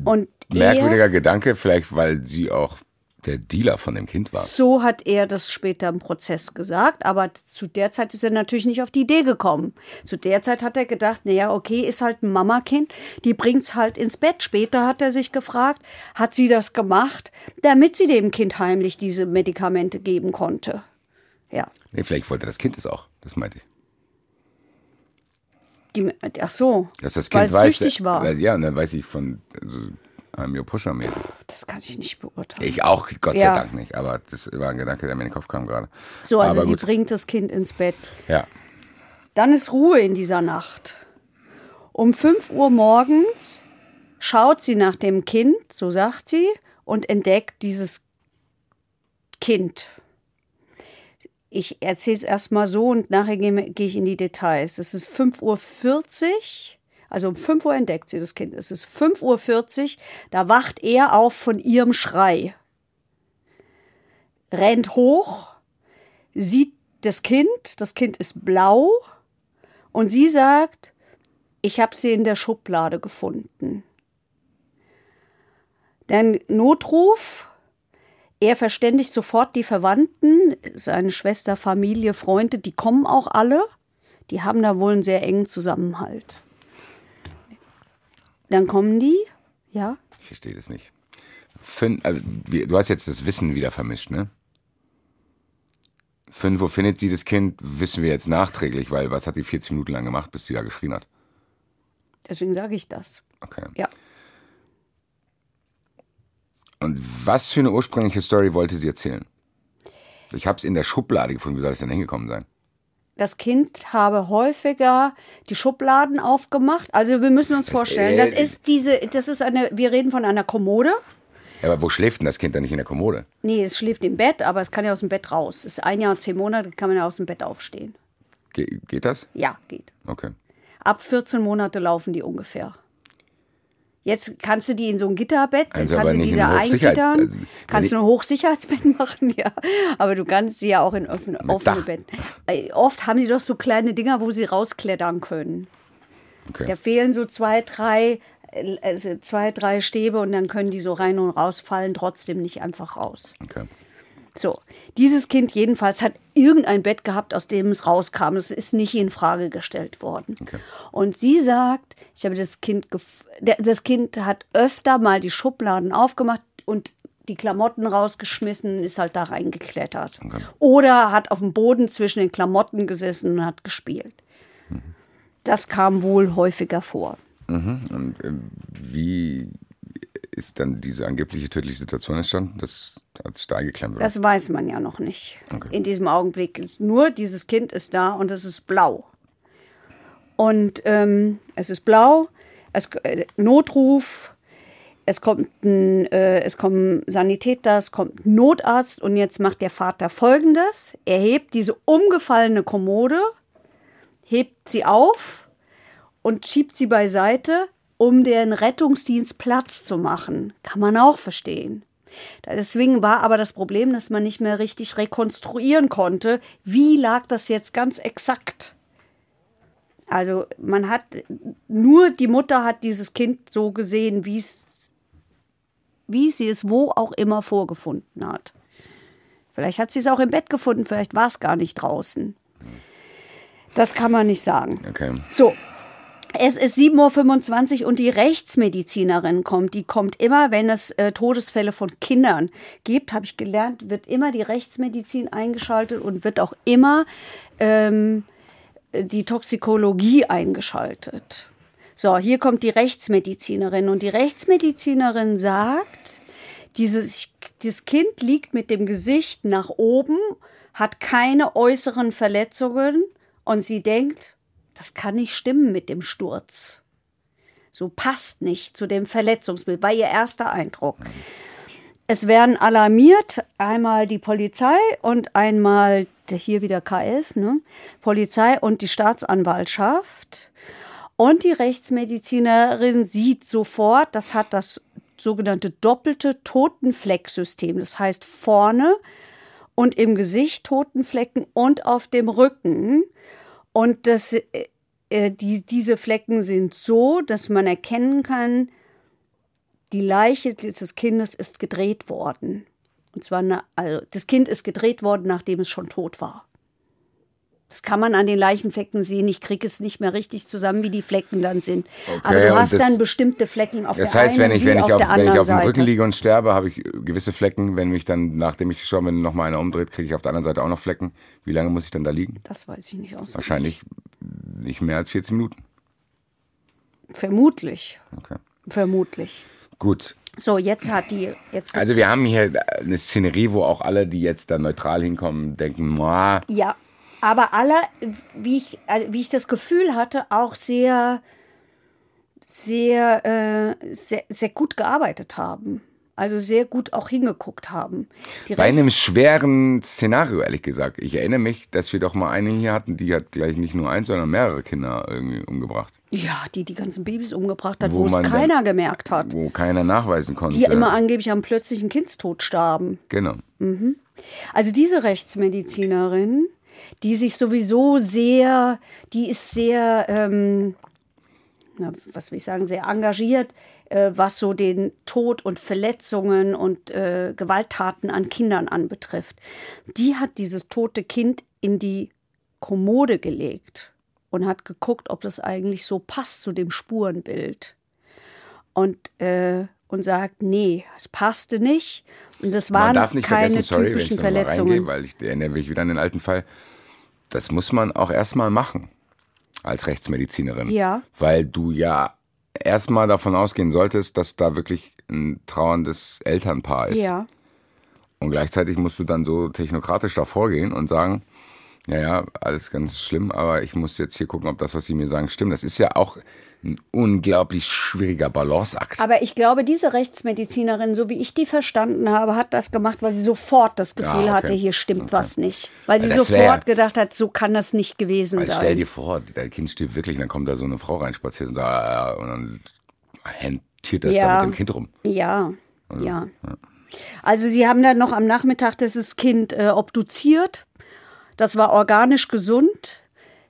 Und
Merkwürdiger Gedanke, vielleicht weil sie auch der Dealer von dem Kind war.
So hat er das später im Prozess gesagt, aber zu der Zeit ist er natürlich nicht auf die Idee gekommen. Zu der Zeit hat er gedacht, naja, okay, ist halt ein Mamakind, die bringt's halt ins Bett. Später hat er sich gefragt, hat sie das gemacht, damit sie dem Kind heimlich diese Medikamente geben konnte. Ja.
Nee, vielleicht wollte das Kind es auch. Das meinte ich.
Die, ach so,
Dass das
weil
Kind
es
weiß.
süchtig war.
Weil, ja, und dann weiß ich von also, I'm your pusher mäßig.
Das kann ich nicht beurteilen.
Ich auch, Gott
Ja.
sei Dank nicht. Aber das war ein Gedanke, der mir in den Kopf kam gerade.
so, also
aber
sie
gut.
bringt das Kind ins Bett.
Ja.
Dann ist Ruhe in dieser Nacht. Um 5 Uhr morgens schaut sie nach dem Kind, so sagt sie, und entdeckt dieses Kind. Ich erzähle es erstmal so und nachher gehe gehe ich in die Details. Es ist 5.40 Uhr, also um 5 Uhr entdeckt sie das Kind. Es ist 5.40 Uhr, da wacht er auf von ihrem Schrei. Rennt hoch, sieht das Kind, das Kind ist blau und sie sagt, ich habe sie in der Schublade gefunden. Dann Notruf, er verständigt sofort die Verwandten, seine Schwester, Familie, Freunde, die kommen auch alle. Die haben da wohl einen sehr engen Zusammenhalt. Dann kommen die, ja,
Ich verstehe das nicht. Fünf, also, du hast jetzt das Wissen wieder vermischt, ne? Fünf, wo findet sie das Kind, wissen wir jetzt nachträglich, weil was hat die 40 Minuten lang gemacht, bis sie da geschrien hat?
deswegen sage ich das.
Okay.
Ja.
Und was für eine ursprüngliche Story wollte sie erzählen? Ich habe es in der Schublade gefunden. Wie soll das denn hingekommen sein?
Das Kind habe häufiger die Schubladen aufgemacht. Also wir müssen uns vorstellen, das ist diese, das ist eine, wir reden von einer Kommode.
Ja, aber wo schläft denn das Kind dann nicht in der Kommode?
Nee, es schläft im Bett, aber es kann ja aus dem Bett raus. Es ist ein Jahr und zehn Monate, kann man ja aus dem Bett aufstehen.
Ge geht das?
Ja, geht.
Okay.
Ab 14 Monate laufen die ungefähr. Jetzt kannst du die in so ein Gitterbett, dann
Also
kannst du die da eingittern,
also
kannst du ein Hochsicherheitsbett machen, ja. Aber du kannst sie ja auch in offene, offene. Betten. Äh, Oft haben die doch so kleine Dinger, wo sie rausklettern können.
okay.
Da fehlen so zwei, drei, äh, also zwei, drei Stäbe und dann können die so rein und raus fallen, trotzdem nicht einfach raus.
okay.
So, dieses Kind jedenfalls hat irgendein Bett gehabt, aus dem es rauskam. Es ist nicht in Frage gestellt worden.
Okay.
Und sie sagt, ich habe das Kind, das Kind hat öfter mal die Schubladen aufgemacht und die Klamotten rausgeschmissen und ist halt da reingeklettert. Oder hat auf dem Boden zwischen den Klamotten gesessen und hat gespielt. Das kam wohl häufiger vor.
Und ähm, wie ist dann diese angebliche tödliche Situation entstanden? Das hat sich da eingeklemmt. oder?
Das weiß man ja noch nicht.
Okay.
In diesem Augenblick. Nur dieses Kind ist da und es ist blau. Und ähm, es ist blau, es, äh, Notruf, es kommt ein, äh, es kommen Sanitäter, es kommt ein Notarzt und jetzt macht der Vater folgendes. Er hebt diese umgefallene Kommode, hebt sie auf und schiebt sie beiseite, um den Rettungsdienst Platz zu machen. Kann man auch verstehen. Deswegen war aber das Problem, dass man nicht mehr richtig rekonstruieren konnte, wie lag das jetzt ganz exakt. Also man hat nur die Mutter hat dieses Kind so gesehen, wie es wie sie es wo auch immer vorgefunden hat. Vielleicht hat sie es auch im Bett gefunden, vielleicht war es gar nicht draußen. Das kann man nicht sagen.
Okay.
So, es ist 7.25 Uhr und die Rechtsmedizinerin kommt. Die kommt immer, wenn es äh, Todesfälle von Kindern gibt, habe ich gelernt, wird immer die Rechtsmedizin eingeschaltet und wird auch immer ähm, die Toxikologie eingeschaltet. So, hier kommt die Rechtsmedizinerin und die Rechtsmedizinerin sagt, dieses, dieses Kind liegt mit dem Gesicht nach oben, hat keine äußeren Verletzungen und sie denkt, das kann nicht stimmen mit dem Sturz. So passt nicht zu dem Verletzungsbild, war ihr erster Eindruck. Es werden alarmiert, einmal die Polizei und einmal hier wieder K11, ne? Polizei und die Staatsanwaltschaft. Und die Rechtsmedizinerin sieht sofort, das hat das sogenannte doppelte Totenflecksystem. Das heißt vorne und im Gesicht Totenflecken und auf dem Rücken. Und das, äh, die, diese Flecken sind so, dass man erkennen kann, die Leiche dieses Kindes ist gedreht worden. Und zwar, eine, also das Kind ist gedreht worden, nachdem es schon tot war. Das kann man an den Leichenflecken sehen. Ich kriege es nicht mehr richtig zusammen, wie die Flecken dann sind. Okay, Aber du hast das, dann bestimmte Flecken auf
das
der
heißt,
einen
wenn ich, wenn ich
auf,
auf, wenn ich auf dem
Seite.
Rücken liege und sterbe, habe ich gewisse Flecken. Wenn mich dann, nachdem ich gestorben bin, noch mal einer umdreht, kriege ich auf der anderen Seite auch noch Flecken. Wie lange muss ich dann da liegen?
Das weiß ich nicht aus.
Wahrscheinlich nicht mehr als 14 Minuten.
Vermutlich.
Okay.
Vermutlich.
Gut.
So, jetzt hat die. Jetzt
Also wir haben hier eine Szenerie, wo auch alle, die jetzt da neutral hinkommen, denken, Moah,
Ja, aber alle, wie ich, äh, wie ich das Gefühl hatte, auch sehr, sehr, äh, sehr, sehr gut gearbeitet haben. Also sehr gut auch hingeguckt haben. Die
bei einem schweren Szenario, ehrlich gesagt. Ich erinnere mich, dass wir doch mal eine hier hatten, die hat gleich nicht nur eins, sondern mehrere Kinder irgendwie umgebracht.
ja, die die ganzen Babys umgebracht hat,
Wo
wo, es
man dann-
keiner gemerkt hat.
Wo keiner nachweisen konnte.
Die immer angeblich am plötzlichen Kindstod starben.
Genau.
Also diese Rechtsmedizinerin, die sich sowieso sehr, die ist sehr, ähm, na, was will ich sagen, sehr engagiert, äh, was so den Tod und Verletzungen und äh, Gewalttaten an Kindern anbetrifft. Die hat dieses tote Kind in die Kommode gelegt und hat geguckt, ob das eigentlich so passt zu dem Spurenbild. Und, äh, und sagt, nee, es passte nicht. Und das
Man
waren
darf nicht
keine
vergessen, sorry, wenn ich
typischen
mal reingehe,
Verletzungen.
weil ich erinnere mich wieder an den alten Fall. Das muss man auch erstmal machen als Rechtsmedizinerin.
Ja.
Weil du ja erstmal davon ausgehen solltest, dass da wirklich ein trauerndes Elternpaar ist.
Ja.
Und gleichzeitig musst du dann so technokratisch da vorgehen und sagen, ja, ja, alles ganz schlimm, aber ich muss jetzt hier gucken, ob das, was sie mir sagen, stimmt. Das ist ja auch ein unglaublich schwieriger Balanceakt.
Aber ich glaube, diese Rechtsmedizinerin, so wie ich die verstanden habe, hat das gemacht, weil sie sofort das Gefühl
Ja, okay.
hatte, hier stimmt was nicht. Weil sie
Das
sofort gedacht hat, so kann das nicht gewesen
Weil
sein.
stell dir vor, dein Kind stirbt wirklich, und dann kommt da so eine Frau reinspaziert und sagt, ah, ja, und dann hantiert das da
Ja.
mit dem Kind rum.
Ja, ja. Also sie haben dann noch am Nachmittag das Kind äh, obduziert. Das war organisch gesund.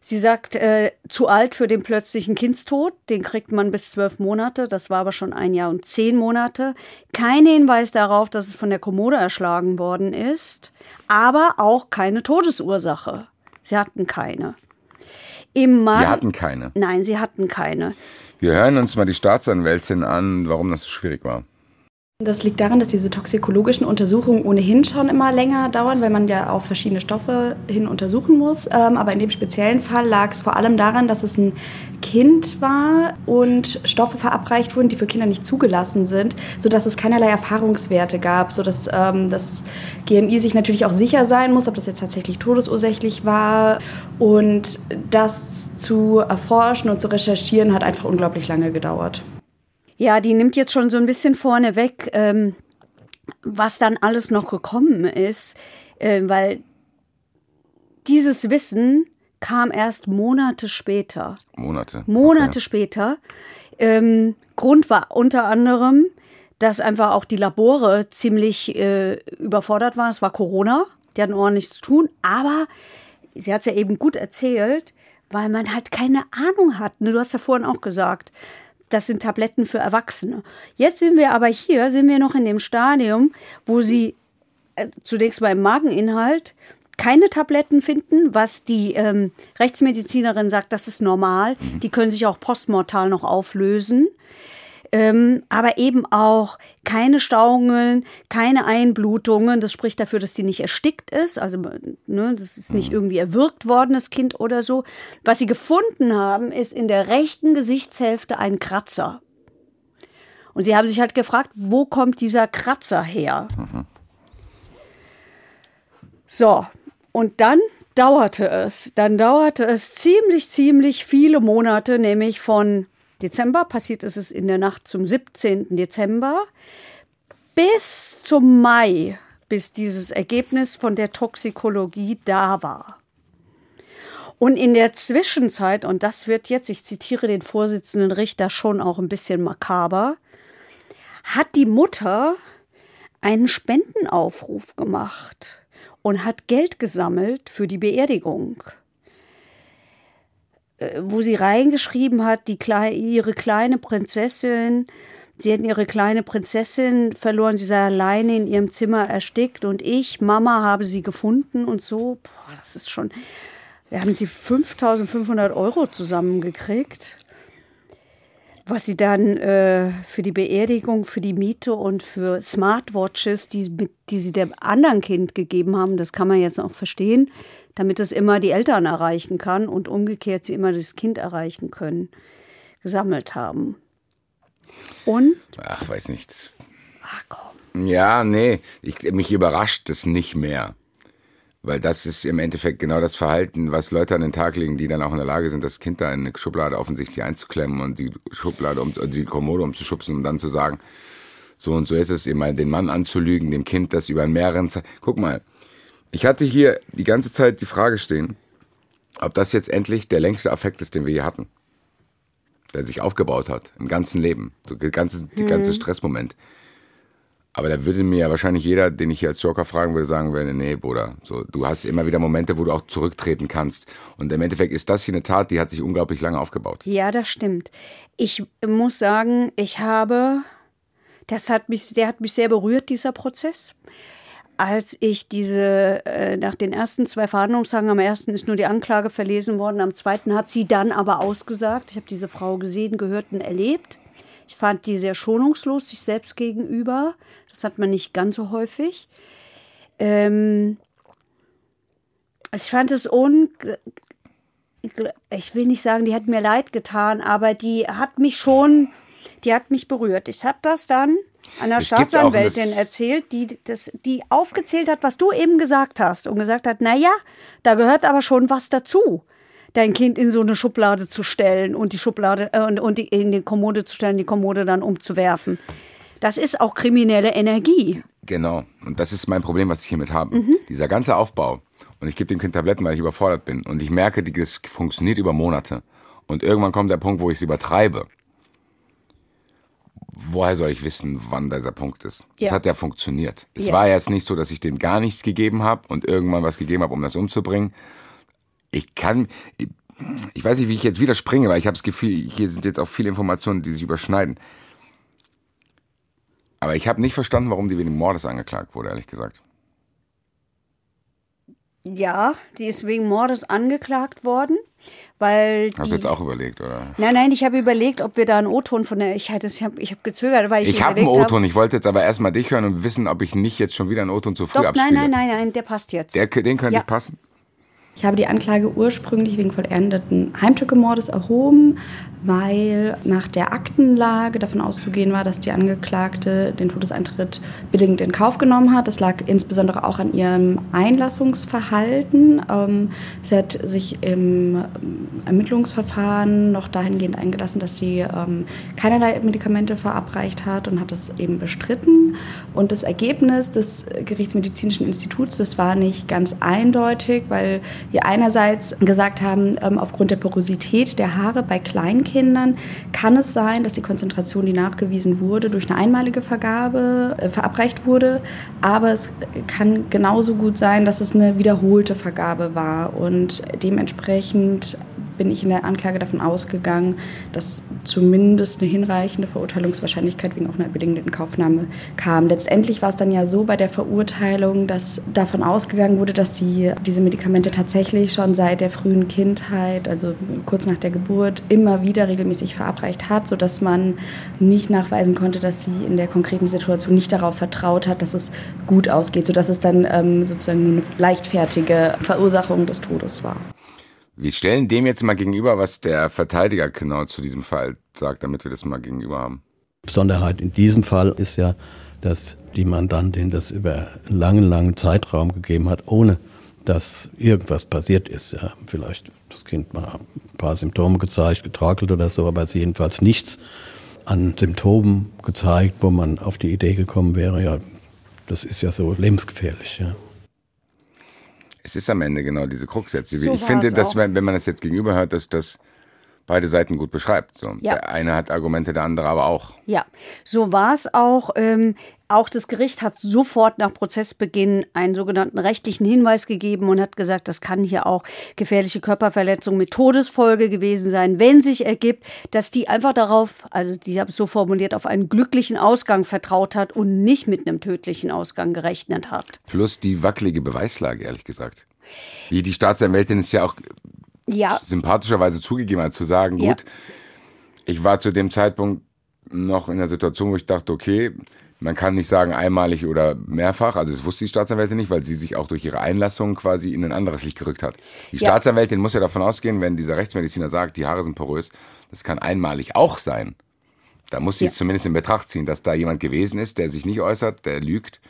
Sie sagt, äh, zu alt für den plötzlichen Kindstod. Den kriegt man bis zwölf Monate. Das war aber schon ein Jahr und zehn Monate. Kein Hinweis darauf, dass es von der Kommode erschlagen worden ist. Aber auch keine Todesursache. Sie hatten keine. Im Mann,
Wir hatten keine.
Nein, sie hatten keine.
Wir hören uns mal die Staatsanwältin an, warum das so schwierig war.
Das liegt daran, dass diese toxikologischen Untersuchungen ohnehin schon immer länger dauern, weil man ja auf verschiedene Stoffe hin untersuchen muss. Ähm, aber in dem speziellen Fall lag es vor allem daran, dass es ein Kind war und Stoffe verabreicht wurden, die für Kinder nicht zugelassen sind, sodass es keinerlei Erfahrungswerte gab, sodass ähm, das GMI sich natürlich auch sicher sein muss, ob das jetzt tatsächlich todesursächlich war. Und das zu erforschen und zu recherchieren hat einfach unglaublich lange gedauert.
Ja, die nimmt jetzt schon so ein bisschen vorne weg, ähm, was dann alles noch gekommen ist, äh, weil dieses Wissen kam erst Monate später.
Monate.
Monate
okay.
später. Ähm, Grund war unter anderem, dass einfach auch die Labore ziemlich äh, überfordert waren. Es war Corona, die hatten ordentlich zu tun, aber sie hat es ja eben gut erzählt, weil man halt keine Ahnung hat. Ne? Du hast ja vorhin auch gesagt, das sind Tabletten für Erwachsene. Jetzt sind wir aber hier, sind wir noch in dem Stadium, wo sie äh, zunächst mal im Mageninhalt keine Tabletten finden, was die ähm, Rechtsmedizinerin sagt, das ist normal. Mhm. Die können sich auch postmortal noch auflösen ähm, aber eben auch keine Stauungen, keine Einblutungen. Das spricht dafür, dass die nicht erstickt ist. Also ne, das ist nicht mhm. irgendwie erwürgt worden, das Kind oder so. Was sie gefunden haben, ist in der rechten Gesichtshälfte ein Kratzer. Und sie haben sich halt gefragt, wo kommt dieser Kratzer her? Mhm. So, und dann dauerte es. Dann dauerte es ziemlich, ziemlich viele Monate, nämlich von Dezember, passiert ist es in der Nacht zum 17. Dezember, bis zum Mai, bis dieses Ergebnis von der Toxikologie da war. Und in der Zwischenzeit, und das wird jetzt, ich zitiere den Vorsitzenden Richter schon auch ein bisschen makaber, hat die Mutter einen Spendenaufruf gemacht und hat Geld gesammelt für die Beerdigung. Äh, wo sie reingeschrieben hat, die ihre kleine Prinzessin, sie hätten ihre kleine Prinzessin verloren, sie sei alleine in ihrem Zimmer erstickt und ich, Mama, habe sie gefunden und so. Boah, das ist schon. Wir haben sie 5500 Euro zusammengekriegt, was sie dann äh, für die Beerdigung, für die Miete und für Smartwatches, die, die sie dem anderen Kind gegeben haben, das kann man jetzt auch verstehen, damit es immer die Eltern erreichen kann und umgekehrt sie immer das Kind erreichen können, gesammelt haben. Und?
Ach, weiß nicht.
Ach komm.
Ja, nee, ich, mich überrascht es nicht mehr. Weil das ist im Endeffekt genau das Verhalten, was Leute an den Tag legen, die dann auch in der Lage sind, das Kind da in eine Schublade offensichtlich einzuklemmen und die Schublade, um, also die Kommode umzuschubsen und dann zu sagen, so und so ist es, immer den Mann anzulügen, dem Kind das über einen mehreren Zeit. Guck mal, ich hatte hier die ganze Zeit die Frage stehen, ob das jetzt endlich der längste Affekt ist, den wir hier hatten. Der sich aufgebaut hat im ganzen Leben. So die ganze, die ganze mhm. Stressmoment. Aber da würde mir ja wahrscheinlich jeder, den ich hier als Joker fragen würde, sagen würde, nee, Bruder, so, du hast immer wieder Momente, wo du auch zurücktreten kannst. Und im Endeffekt ist das hier eine Tat, die hat sich unglaublich lange aufgebaut.
Ja, das stimmt. Ich muss sagen, ich habe, das hat mich, der hat mich sehr berührt, dieser Prozess als ich diese, äh, nach den ersten zwei Verhandlungstagen, am ersten ist nur die Anklage verlesen worden, am zweiten hat sie dann aber ausgesagt. Ich habe diese Frau gesehen, gehört und erlebt. Ich fand die sehr schonungslos sich selbst gegenüber. Das hat man nicht ganz so häufig. Ähm, ich fand es un ich will nicht sagen, die hat mir leid getan, aber die hat mich schon, die hat mich berührt. Ich habe das dann einer Staatsanwältin erzählt, die, das, die aufgezählt hat, was du eben gesagt hast und gesagt hat, naja, da gehört aber schon was dazu dein Kind in so eine Schublade zu stellen und die Schublade äh, und, und die, in die Kommode zu stellen, die Kommode dann umzuwerfen. Das ist auch kriminelle Energie.
Genau. Und das ist mein Problem, was ich hiermit habe. Mhm. Dieser ganze Aufbau. Und ich gebe dem Kind Tabletten, weil ich überfordert bin. Und ich merke, das funktioniert über Monate. Und irgendwann kommt der Punkt, wo ich es übertreibe woher soll ich wissen, wann dieser Punkt ist? Es ja. hat ja funktioniert. Es ja. war jetzt nicht so, dass ich dem gar nichts gegeben habe und irgendwann was gegeben habe, um das umzubringen. Ich kann, ich, ich weiß nicht, wie ich jetzt wieder springe, weil ich habe das Gefühl, hier sind jetzt auch viele Informationen, die sich überschneiden. Aber ich habe nicht verstanden, warum die wegen Mordes angeklagt wurde, ehrlich gesagt.
Ja, die ist wegen Mordes angeklagt worden. Weil
Hast du jetzt auch überlegt, oder?
Nein, nein, ich habe überlegt, ob wir da einen O-Ton von der. Ich, ich habe ich hab gezögert, weil ich.
Ich habe einen O-Ton. Ich wollte jetzt aber erstmal dich hören und wissen, ob ich nicht jetzt schon wieder einen O-Ton zu früh
Doch,
abspiele.
nein, nein, nein, nein, der passt jetzt.
Der, den könnte
Ja.
ich passen.
Ich habe die Anklage ursprünglich wegen vollendeten Heimtückemordes erhoben, weil nach der Aktenlage davon auszugehen war, dass die Angeklagte den Todeseintritt bedingt in Kauf genommen hat. Das lag insbesondere auch an ihrem Einlassungsverhalten. Ähm, sie hat sich im ähm, Ermittlungsverfahren noch dahingehend eingelassen, dass sie ähm, keinerlei Medikamente verabreicht hat und hat das eben bestritten. Und das Ergebnis des Gerichtsmedizinischen Instituts, das war nicht ganz eindeutig, weil wir einerseits gesagt haben, ähm, aufgrund der Porosität der Haare bei Kleinkindern kann es sein, dass die Konzentration, die nachgewiesen wurde, durch eine einmalige Vergabe äh, verabreicht wurde. Aber es kann genauso gut sein, dass es eine wiederholte Vergabe war. Und dementsprechend bin ich in der Anklage davon ausgegangen, dass zumindest eine hinreichende Verurteilungswahrscheinlichkeit wegen auch einer bedingten Kaufnahme kam. Letztendlich war es dann ja so bei der Verurteilung, dass davon ausgegangen wurde, dass sie diese Medikamente tatsächlich schon seit der frühen Kindheit, also kurz nach der Geburt, immer wieder regelmäßig verabreicht hat, sodass man nicht nachweisen konnte, dass sie in der konkreten Situation nicht darauf vertraut hat, dass es gut ausgeht, sodass es dann ähm, sozusagen nur eine leichtfertige Verursachung des Todes war.
Wir stellen dem jetzt mal gegenüber, was der Verteidiger genau zu diesem Fall sagt, damit wir das mal gegenüber haben.
Besonderheit in diesem Fall ist ja, dass die Mandantin das über einen langen, langen Zeitraum gegeben hat, ohne dass irgendwas passiert ist. Ja, vielleicht das Kind mal ein paar Symptome gezeigt, getorkelt oder so, aber sie jedenfalls nichts an Symptomen gezeigt, wo man auf die Idee gekommen wäre, ja, das ist ja so lebensgefährlich. Ja.
Es ist am Ende genau diese Krux jetzt.
So
ich finde, dass wenn, wenn man das jetzt gegenüber hört, dass das beide Seiten gut beschreibt. So.
Ja.
Der eine hat Argumente, der andere aber auch.
Ja, so war es auch. Ähm, auch das Gericht hat sofort nach Prozessbeginn einen sogenannten rechtlichen Hinweis gegeben und hat gesagt, das kann hier auch gefährliche Körperverletzung mit Todesfolge gewesen sein, wenn sich ergibt, dass die einfach darauf, also die haben es so formuliert, auf einen glücklichen Ausgang vertraut hat und nicht mit einem tödlichen Ausgang gerechnet hat.
Plus die wackelige Beweislage, ehrlich gesagt. Wie die Staatsanwältin es ja auch
Ja,
sympathischerweise zugegeben hat, zu sagen,
Ja.
gut, ich war zu dem Zeitpunkt noch in der Situation, wo ich dachte, okay, man kann nicht sagen einmalig oder mehrfach, also das wusste die Staatsanwältin nicht, weil sie sich auch durch ihre Einlassung quasi in ein anderes Licht gerückt hat. Die
Ja.
Staatsanwältin muss ja davon ausgehen, wenn dieser Rechtsmediziner sagt, die Haare sind porös, das kann einmalig auch sein. Da muss sie
Ja.
es zumindest in Betracht ziehen, dass da jemand gewesen ist, der sich nicht äußert, der lügt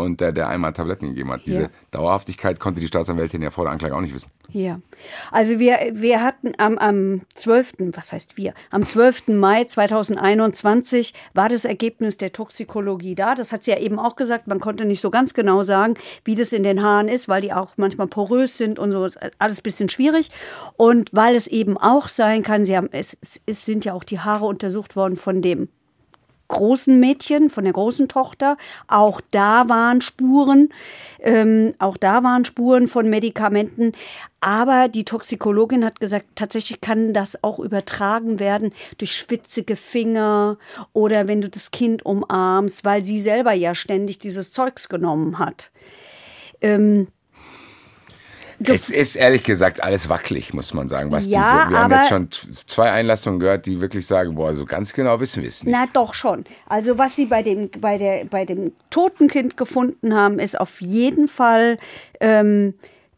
und der, der einmalTabletten gegeben hat. Diese
Ja.
Dauerhaftigkeit konnte die Staatsanwältin ja vor der Anklage auch nicht wissen.
Ja, also wir, wir hatten am, am 12., was heißt wir, am 12. Mai 2021 war das Ergebnis der Toxikologie da. Das hat sie ja eben auch gesagt, man konnte nicht so ganz genau sagen, wie das in den Haaren ist, weil die auch manchmal porös sind und so, alles ein bisschen schwierig. Und weil es eben auch sein kann, sie haben, es- es sind ja auch die Haare untersucht worden von dem großen Mädchen, von der großen Tochter. Auch da waren Spuren, ähm, auch da waren Spuren von Medikamenten. Aber die Toxikologin hat gesagt, tatsächlich kann das auch übertragen werden durch schwitzige Finger oder wenn du das Kind umarmst, weil sie selber ja ständig dieses Zeugs genommen hat. Ähm,
Es ist ehrlich gesagt alles wackelig, muss man sagen. Was
Ja,
diese, wir haben jetzt schon zwei Einlassungen gehört, die wirklich sagen, boah, so ganz genau wissen wir es nicht.
Na doch schon. Also was sie bei dem, bei der, bei dem toten Kind gefunden haben, ist auf jeden Fall ähm,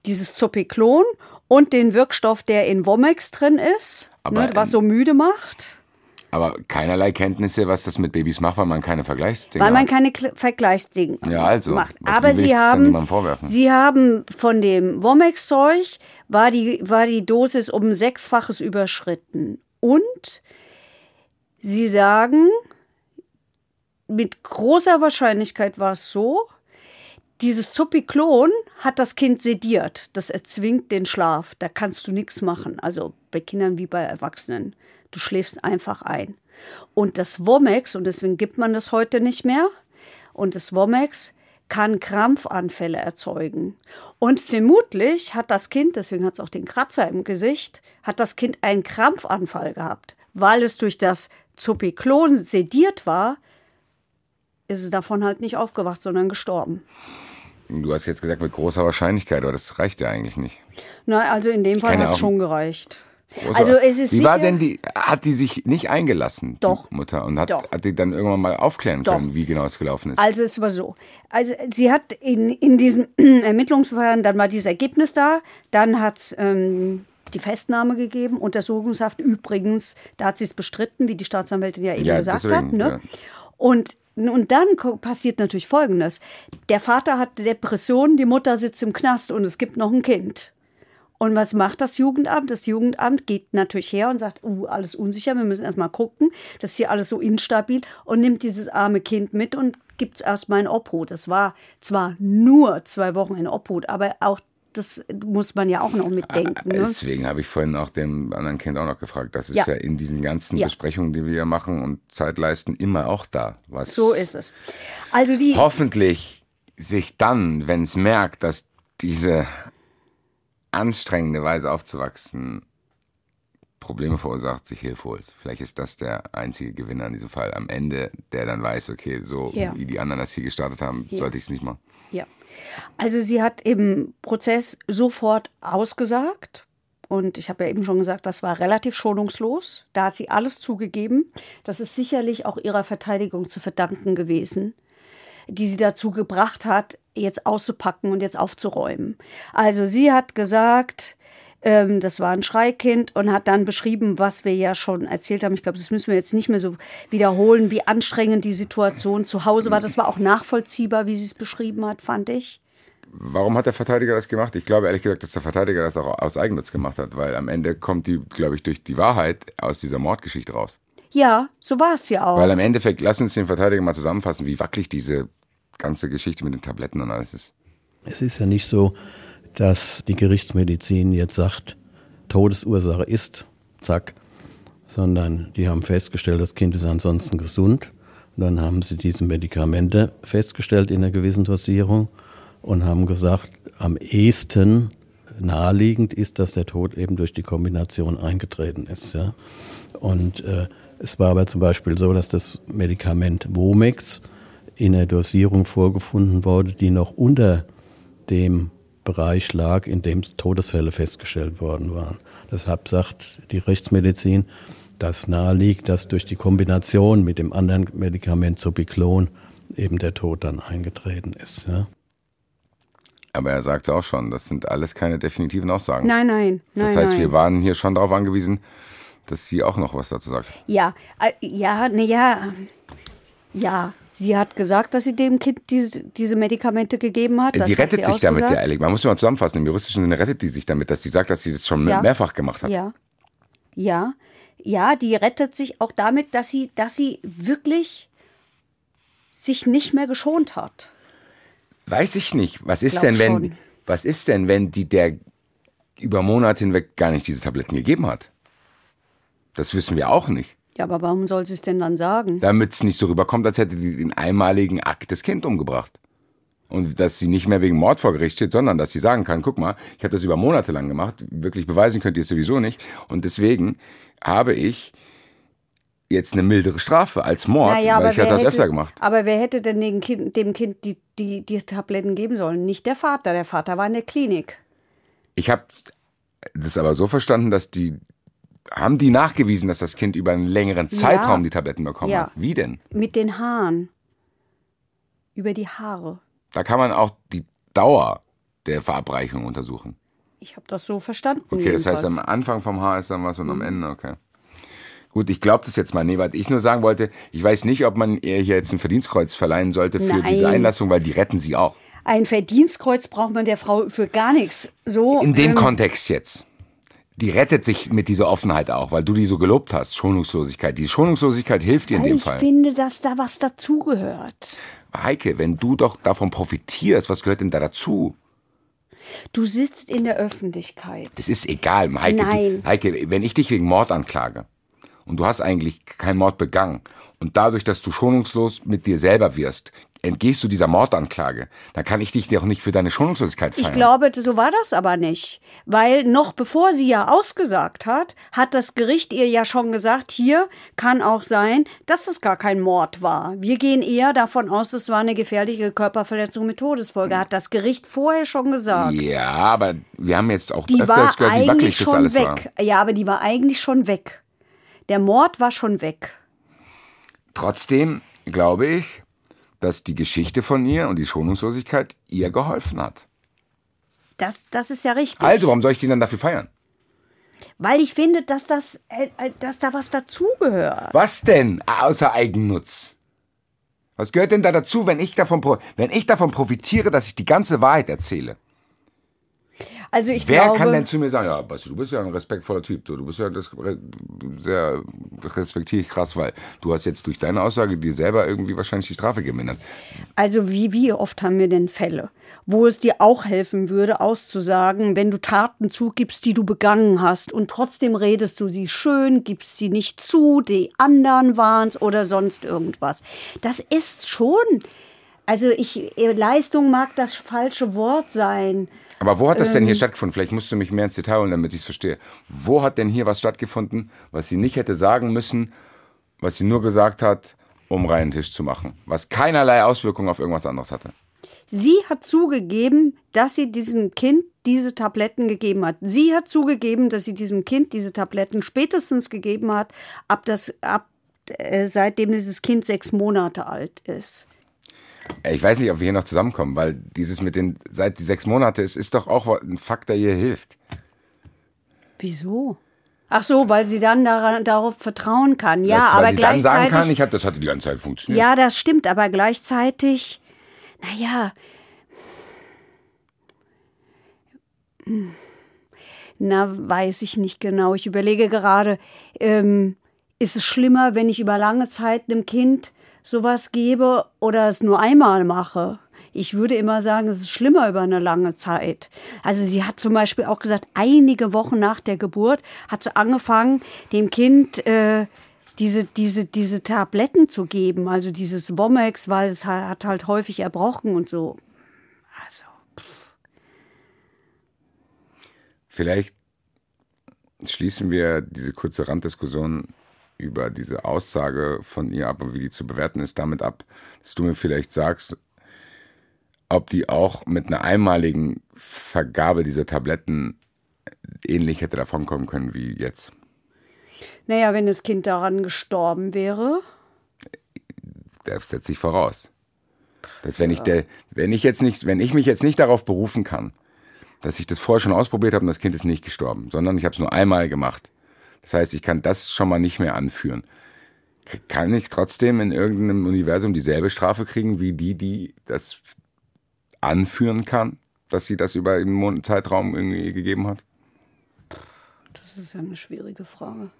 dieses Zopiklon und den Wirkstoff, der in Womex drin ist, ne, was so müde macht.
Aber keinerlei Kenntnisse, was das mit Babys macht, weil man keine Vergleichsdinge
Weil man keine Kl- Vergleichsdinge
Ja, also,
macht. Aber sie haben, sie haben von dem Womex-Zeug war die, war die Dosis um ein Sechsfaches überschritten. Und sie sagen, mit großer Wahrscheinlichkeit war es so, dieses Zopiklon hat das Kind sediert. Das erzwingt den Schlaf. Da kannst du nichts machen. Also bei Kindern wie bei Erwachsenen. Du schläfst einfach ein. Und das Womex, und deswegen gibt man das heute nicht mehr, und das Womex kann Krampfanfälle erzeugen. Und vermutlich hat das Kind, deswegen hat es auch den Kratzer im Gesicht, hat das Kind einen Krampfanfall gehabt. Weil es durch das Zopiklon sediert war, ist es davon halt nicht aufgewacht, sondern gestorben.
Du hast jetzt gesagt mit großer Wahrscheinlichkeit, aber das reicht ja eigentlich nicht.
Na, also in dem Fall hat es schon gereicht.
Großer-
Also es ist
Wie
sicher,
war denn die, hat die sich nicht eingelassen,
Doch.
Mutter, und hat,
Doch.
hat die dann irgendwann mal aufklären
Doch.
können, wie genau es gelaufen ist?
Also es war so. Also sie hat in, in diesem Ermittlungsverfahren, dann war dieses Ergebnis da, dann hat es ähm, die Festnahme gegeben, Untersuchungshaft übrigens, da hat sie es bestritten, wie die Staatsanwältin ja eben
Ja,
gesagt
deswegen,
hat. Ne?
ja.
Und, und dann passiert natürlich Folgendes. Der Vater hat Depressionen, die Mutter sitzt im Knast und es gibt noch ein Kind. Und was macht das Jugendamt? Das Jugendamt geht natürlich her und sagt, uh, alles unsicher, wir müssen erstmal gucken, das ist hier alles so instabil und nimmt dieses arme Kind mit und gibt es erstmal in Obhut. Das war zwar nur zwei Wochen in Obhut, aber auch das muss man ja auch noch mitdenken. Ne?
Deswegen habe ich vorhin auch dem anderen Kind auch noch gefragt. Das ist
Ja.
ja, in diesen ganzen
Ja.
Besprechungen, die wir machen und Zeit leisten, immer auch da. Was
So ist es. Also die,
hoffentlich sich dann, wenn es merkt, dass diese anstrengende Weise aufzuwachsen Probleme verursacht, sich Hilfe holt. Vielleicht ist das der einzige Gewinner in diesem Fall. Am Ende, der dann weiß, okay, so
Ja.
wie die anderen das hier gestartet haben, sollte ich es nicht machen.
Also sie hat im Prozess sofort ausgesagt. Und ich habe ja eben schon gesagt, das war relativ schonungslos. Da hat sie alles zugegeben. Das ist sicherlich auch ihrer Verteidigung zu verdanken gewesen, die sie dazu gebracht hat, jetzt auszupacken und jetzt aufzuräumen. Also sie hat gesagt, ähm, das war ein Schreikind und hat dann beschrieben, was wir ja schon erzählt haben. Ich glaube, das müssen wir jetzt nicht mehr so wiederholen, wie anstrengend die Situation zu Hause war. Das war auch nachvollziehbar, wie sie es beschrieben hat, fand ich.
Warum hat der Verteidiger das gemacht? Ich glaube ehrlich gesagt, dass der Verteidiger das auch aus Eigennutz gemacht hat, weil am Ende kommt die, glaube ich, durch die Wahrheit aus dieser Mordgeschichte raus.
Ja, so war es ja auch.
Weil am Endeffekt, lass uns den Verteidiger mal zusammenfassen, wie wackelig diese ganze Geschichte mit den Tabletten und alles ist.
Es ist ja nicht so, dass die Gerichtsmedizin jetzt sagt, Todesursache ist, zack, sondern die haben festgestellt, das Kind ist ansonsten gesund. Und dann haben sie diese Medikamente festgestellt in einer gewissen Dosierung und haben gesagt, am ehesten naheliegend ist, dass der Tod eben durch die Kombination eingetreten ist. Ja. Und äh, es war aber zum Beispiel so, dass das Medikament Womex in einer Dosierung vorgefunden wurde, die noch unter dem Bereich lag, in dem Todesfälle festgestellt worden waren. Deshalb sagt die Rechtsmedizin, dass naheliegt, dass durch die Kombination mit dem anderen Medikament Zopiclon eben der Tod dann eingetreten ist. Ja.
Aber er sagt es auch schon, das sind alles keine definitiven Aussagen.
nein, nein, nein.
das heißt,
nein.
wir waren hier schon darauf angewiesen, dass sie auch noch was dazu sagt.
Ja, äh, ja, ne, ja. Sie hat gesagt, dass sie dem Kind diese, diese Medikamente gegeben hat. Das
sie
hat
rettet sich damit ja
ausgesagt.
ehrlich. Man muss mal zusammenfassen, im juristischen Sinne rettet die sich damit, dass sie sagt, dass sie das schon
Ja.
mehrfach gemacht hat.
Ja. Ja. Ja, die rettet sich auch damit, dass sie, dass sie wirklich sich nicht mehr geschont hat.
Weiß ich nicht. Was ist denn, wenn,
schon.
was ist denn, wenn die der über Monate hinweg gar nicht diese Tabletten gegeben hat? Das wissen wir auch nicht.
Ja, aber warum soll sie es denn dann sagen?
Damit es nicht so rüberkommt, als hätte die den einmaligen Akt das Kind umgebracht. Und dass sie nicht mehr wegen Mord vor Gericht steht, sondern dass sie sagen kann, guck mal, ich habe das über Monate lang gemacht, wirklich beweisen könnt ihr es sowieso nicht. Und deswegen habe ich jetzt eine mildere Strafe als Mord, weil ich hatte das
hätte,
öfter gemacht.
Aber wer hätte denn dem Kind, dem kind die, die, die Tabletten geben sollen? Nicht der Vater. Der Vater war in der Klinik.
Ich habe das aber so verstanden, dass die haben die nachgewiesen, dass das Kind über einen längeren Zeitraum die Tabletten bekommen
Ja.
hat. Wie denn?
Mit den Haaren. Über die Haare.
Da kann man auch die Dauer der Verabreichung untersuchen.
Ich habe das so verstanden.
Okay, das heißt,
jedenfalls. Mhm.
am Anfang vom Haar ist dann was und am Ende, okay. Gut, ich glaube das jetzt mal. Nee, was ich nur sagen wollte, ich weiß nicht, ob man ihr hier jetzt ein Verdienstkreuz verleihen sollte für
Nein.
diese Einlassung, weil die retten sie auch.
Ein Verdienstkreuz braucht man der Frau für gar nichts. So,
In dem
ähm,
Kontext jetzt. Die rettet sich mit dieser Offenheit auch, weil du die so gelobt hast. Schonungslosigkeit. Die Schonungslosigkeit hilft dir in dem
ich
Fall.
finde, dass da was dazugehört.
Heike, wenn du doch davon profitierst, was gehört denn da dazu?
Du sitzt in der Öffentlichkeit.
Das ist egal, Heike.
Nein.
Du, Heike, wenn ich dich wegen Mord anklage und du hast eigentlich keinen Mord begangen und dadurch, dass du schonungslos mit dir selber wirst, entgehst du dieser Mordanklage, dann kann ich dich doch nicht für deine Schonungslosigkeit feiern.
Ich glaube, so war das aber nicht. Weil noch bevor sie ja ausgesagt hat, hat das Gericht ihr ja schon gesagt, hier kann auch sein, dass es gar kein Mord war. Wir gehen eher davon aus, es war eine gefährliche Körperverletzung mit Todesfolge. Hat das Gericht vorher schon gesagt.
Ja, aber wir haben jetzt auch
Die
öfters
war
gehört, wie wackelig das alles
weg.
war.
Ja, aber die war eigentlich schon weg. Der Mord war schon weg.
Trotzdem glaube ich, dass die Geschichte von ihr und die Schonungslosigkeit ihr geholfen hat.
Das, das ist ja richtig.
Also, warum soll ich die dann dafür feiern?
Weil ich finde, dass, das, äh, äh, dass da was dazugehört.
Was denn außer Eigennutz? Was gehört denn da dazu, wenn ich davon, wenn ich davon profitiere, dass ich die ganze Wahrheit erzähle?
Also ich
Wer
glaube,
kann denn zu mir sagen, ja, Basti, du bist ja ein respektvoller Typ, du, du bist ja das, sehr respektiere ich krass, weil du hast jetzt durch deine Aussage dir selber irgendwie wahrscheinlich die Strafe gemindert.
also wie, wie oft haben wir denn Fälle, wo es dir auch helfen würde, auszusagen, wenn du Taten zugibst, die du begangen hast und trotzdem redest du sie schön, gibst sie nicht zu, die anderen waren's oder sonst irgendwas. Das ist schon, also ich, Leistung mag das falsche Wort sein.
Aber wo hat das
Ähm.
denn hier stattgefunden? Vielleicht musst du mich mehr ins Detail holen, damit ich es verstehe. Wo hat denn hier was stattgefunden, was sie nicht hätte sagen müssen, was sie nur gesagt hat, um reinen Tisch zu machen? Was keinerlei Auswirkungen auf irgendwas anderes hatte?
Sie hat zugegeben, dass sie diesem Kind diese Tabletten gegeben hat. Sie hat zugegeben, dass sie diesem Kind diese Tabletten spätestens gegeben hat, ab das, ab, äh, seitdem dieses Kind sechs Monate alt ist.
Ich weiß nicht, ob wir hier noch zusammenkommen, weil dieses mit den, seit die sechs Monate ist, ist doch auch ein Fakt, der ihr hilft.
Wieso? Ach so, weil sie dann daran, darauf vertrauen kann. Ja,
das, weil
aber
sie dann sagen
gleichzeitig.
kann, ich hab, das hatte die ganze Zeit funktioniert.
ja, das stimmt, aber gleichzeitig, naja. Hm. Na, weiß ich nicht genau. Ich überlege gerade, ähm, ist es schlimmer, wenn ich über lange Zeit einem Kind sowas gebe oder es nur einmal mache? Ich würde immer sagen, es ist schlimmer über eine lange Zeit. Also sie hat zum Beispiel auch gesagt, einige Wochen nach der Geburt hat sie angefangen, dem Kind äh, diese, diese, diese Tabletten zu geben, also dieses Womex, weil es ha- hat halt häufig erbrochen und so. Also,
Vielleicht schließen wir diese kurze Randdiskussion über diese Aussage von ihr ab und wie die zu bewerten ist, damit ab, dass du mir vielleicht sagst, ob die auch mit einer einmaligen Vergabe dieser Tabletten ähnlich hätte davonkommen können wie jetzt.
naja, wenn das Kind daran gestorben wäre.
Das setze ich voraus. Dass wenn ich der, wenn ich jetzt nicht, wenn ich mich jetzt nicht darauf berufen kann, dass ich das vorher schon ausprobiert habe und das Kind ist nicht gestorben, sondern ich habe es nur einmal gemacht. Das heißt, ich kann das schon mal nicht mehr anführen. Kann ich trotzdem in irgendeinem Universum dieselbe Strafe kriegen wie die, die das anführen kann, dass sie das über einen Mon- Zeitraum irgendwie gegeben hat?
Das ist ja eine schwierige Frage.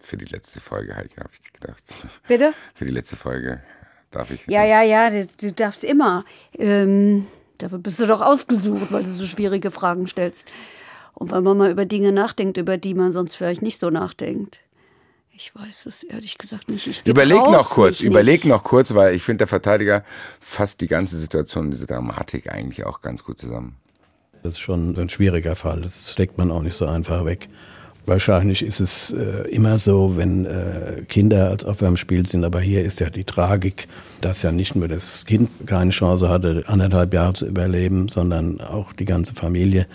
Für die letzte Folge, Heike, habe ich gedacht.
Bitte?
Für die letzte Folge darf ich.
Ja, ja, ja, du, du darfst immer. Ähm, dafür bist du doch ausgesucht, weil du so schwierige Fragen stellst. Und weil man mal über Dinge nachdenkt, über die man sonst vielleicht nicht so nachdenkt. Ich weiß es ehrlich gesagt nicht. Ich
Überleg noch kurz, überleg
nicht.
noch kurz, weil ich finde, der Verteidiger fasst die ganze Situation, diese Dramatik eigentlich auch ganz gut zusammen.
Das ist schon ein schwieriger Fall. Das steckt man auch nicht so einfach weg. Wahrscheinlich ist es äh, immer so, wenn äh, Kinder als Opfer im Spiel sind. Aber hier ist ja die Tragik, dass ja nicht nur das Kind keine Chance hatte, anderthalb Jahre zu überleben, sondern auch die ganze Familie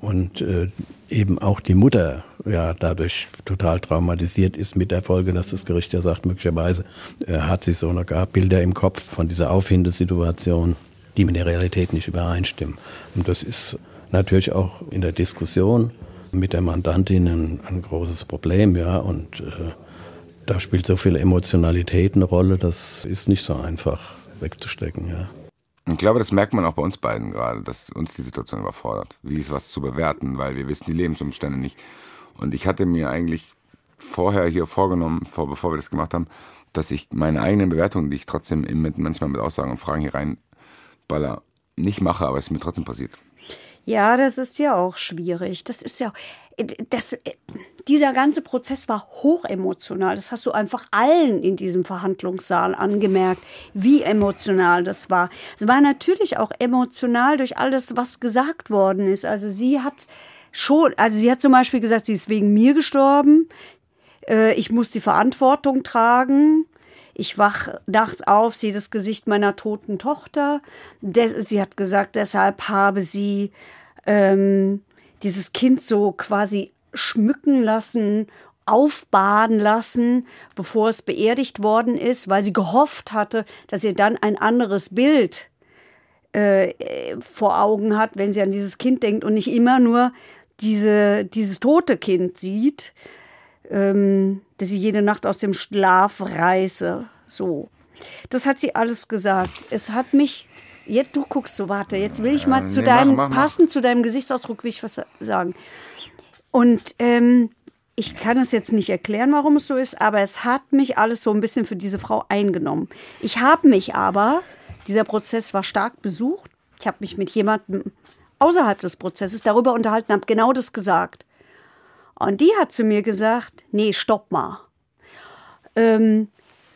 und äh, eben auch die Mutter ja dadurch total traumatisiert ist mit der Folge, dass das Gericht ja sagt, möglicherweise äh, hat sie so noch gar Bilder im Kopf von dieser Aufhindesituation, die mit der Realität nicht übereinstimmen. Und das ist natürlich auch in der Diskussion mit der Mandantin ein, ein großes Problem, ja. Und äh, da spielt so viel Emotionalität eine Rolle, das ist nicht so einfach wegzustecken, ja.
Ich glaube, das merkt man auch bei uns beiden gerade, dass uns die Situation überfordert. Wie ist was zu bewerten, weil wir wissen die Lebensumstände nicht. Und ich hatte mir eigentlich vorher hier vorgenommen, vor, bevor wir das gemacht haben, dass ich meine eigenen Bewertungen, die ich trotzdem mit, manchmal mit Aussagen und Fragen hier reinballer, nicht mache, aber es mir trotzdem passiert.
Ja, das ist ja auch schwierig. Das ist ja das, dieser ganze Prozess war hochemotional. Das hast du einfach allen in diesem Verhandlungssaal angemerkt, wie emotional das war. Es war natürlich auch emotional durch alles, was gesagt worden ist. Also sie hat schon, also sie hat zum Beispiel gesagt, sie ist wegen mir gestorben. Äh, ich muss die Verantwortung tragen. Ich wach nachts auf, sehe das Gesicht meiner toten Tochter. sie hat gesagt, deshalb habe sie ähm, dieses Kind so quasi schmücken lassen, aufbaden lassen, bevor es beerdigt worden ist, weil sie gehofft hatte, dass ihr dann ein anderes Bild äh, vor Augen hat, wenn sie an dieses Kind denkt und nicht immer nur diese, dieses tote Kind sieht, ähm, dass sie jede Nacht aus dem Schlaf reiße. So. Das hat sie alles gesagt. Es hat mich Jetzt, du guckst so, warte, jetzt will ich mal zu nee, deinem, mach, mach, passend mach. zu deinem Gesichtsausdruck, will ich was sagen. Und ähm, ich kann es jetzt nicht erklären, warum es so ist, aber es hat mich alles so ein bisschen für diese Frau eingenommen. Ich habe mich aber, dieser Prozess war stark besucht. Ich habe mich mit jemandem außerhalb des Prozesses darüber unterhalten, habe genau das gesagt. Und die hat zu mir gesagt, nee, stopp mal. Ähm,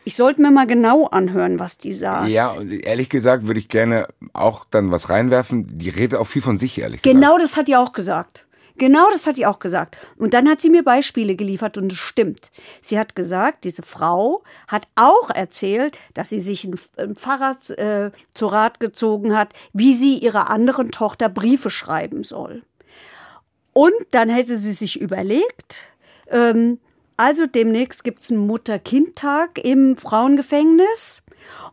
ich sollte mir mal genau anhören, was die sagt.
Ja, und ehrlich gesagt würde ich gerne auch dann was reinwerfen. Die redet auch viel von sich, ehrlich
genau gesagt. Genau das hat die auch gesagt. Genau das hat die auch gesagt. Und dann hat sie mir Beispiele geliefert und es stimmt. Sie hat gesagt, diese Frau hat auch erzählt, dass sie sich ein, Fahrrad äh, zu Rat gezogen hat, wie sie ihrer anderen Tochter Briefe schreiben soll. Und dann hätte sie sich überlegt, ähm, also demnächst gibt es einen Mutter-Kind-Tag im Frauengefängnis.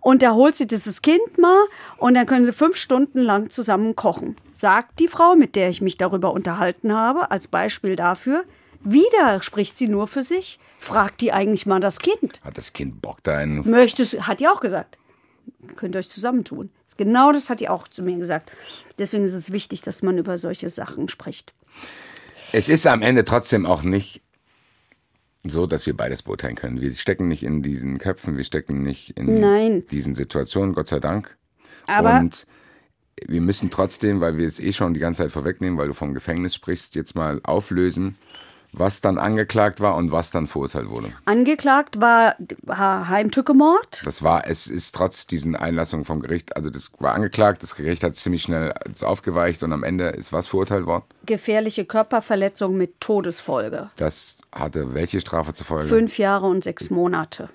Und da holt sie dieses Kind mal und dann können sie fünf Stunden lang zusammen kochen. Sagt die Frau, mit der ich mich darüber unterhalten habe, als Beispiel dafür. Wieder spricht sie nur für sich. Fragt die eigentlich mal das Kind.
Hat das Kind Bock da einen.
Möchtest, hat die auch gesagt. Könnt ihr euch zusammentun. Genau das hat die auch zu mir gesagt. Deswegen ist es wichtig, dass man über solche Sachen spricht.
Es ist am Ende trotzdem auch nicht so, dass wir beides beurteilen können. Wir stecken nicht in diesen Köpfen, wir stecken nicht in
Nein.
diesen Situationen, Gott sei Dank.
Aber
und wir müssen trotzdem, weil wir es eh schon die ganze Zeit vorwegnehmen, weil du vom Gefängnis sprichst, jetzt mal auflösen, was dann angeklagt war und was dann verurteilt wurde.
Angeklagt war Heimtückemord.
Das war, es ist trotz diesen Einlassungen vom Gericht, also das war angeklagt, das Gericht hat ziemlich schnell aufgeweicht und am Ende ist was verurteilt worden?
Gefährliche Körperverletzung mit Todesfolge.
Das hatte welche Strafe zur Folge?
Fünf Jahre und sechs Monate.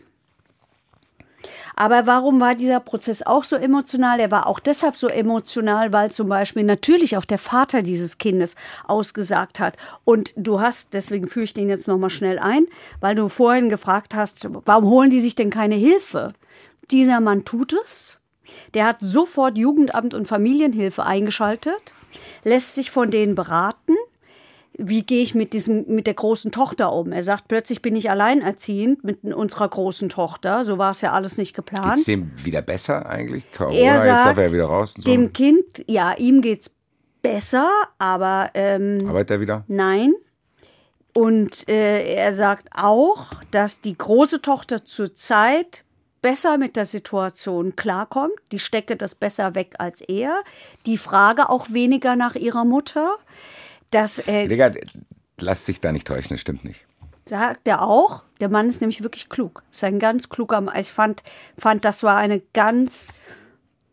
Aber warum war dieser Prozess auch so emotional? Er war auch deshalb so emotional, weil zum Beispiel natürlich auch der Vater dieses Kindes ausgesagt hat. Und du hast, deswegen führe ich den jetzt nochmal schnell ein, weil du vorhin gefragt hast, warum holen die sich denn keine Hilfe? Dieser Mann tut es. Der hat sofort Jugendamt und Familienhilfe eingeschaltet, lässt sich von denen beraten wie gehe ich mit diesem, mit der großen Tochter um? Er sagt, plötzlich bin ich alleinerziehend mit unserer großen Tochter. So war es ja alles nicht geplant.
Geht's dem wieder besser eigentlich?
Corona, er sagt, jetzt darf er wieder raus. So. Dem Kind, ja, ihm geht's besser, aber ähm,
arbeitet er wieder?
Nein. Und äh, er sagt auch, dass die große Tochter zurzeit besser mit der Situation klarkommt. Die stecke das besser weg als er. Die frage auch weniger nach ihrer Mutter dass. Äh,
Digga, lass dich da nicht täuschen, das stimmt nicht.
Sagt er auch. Der Mann ist nämlich wirklich klug. Ist ein ganz kluger Mann. Ich fand, fand, das war eine ganz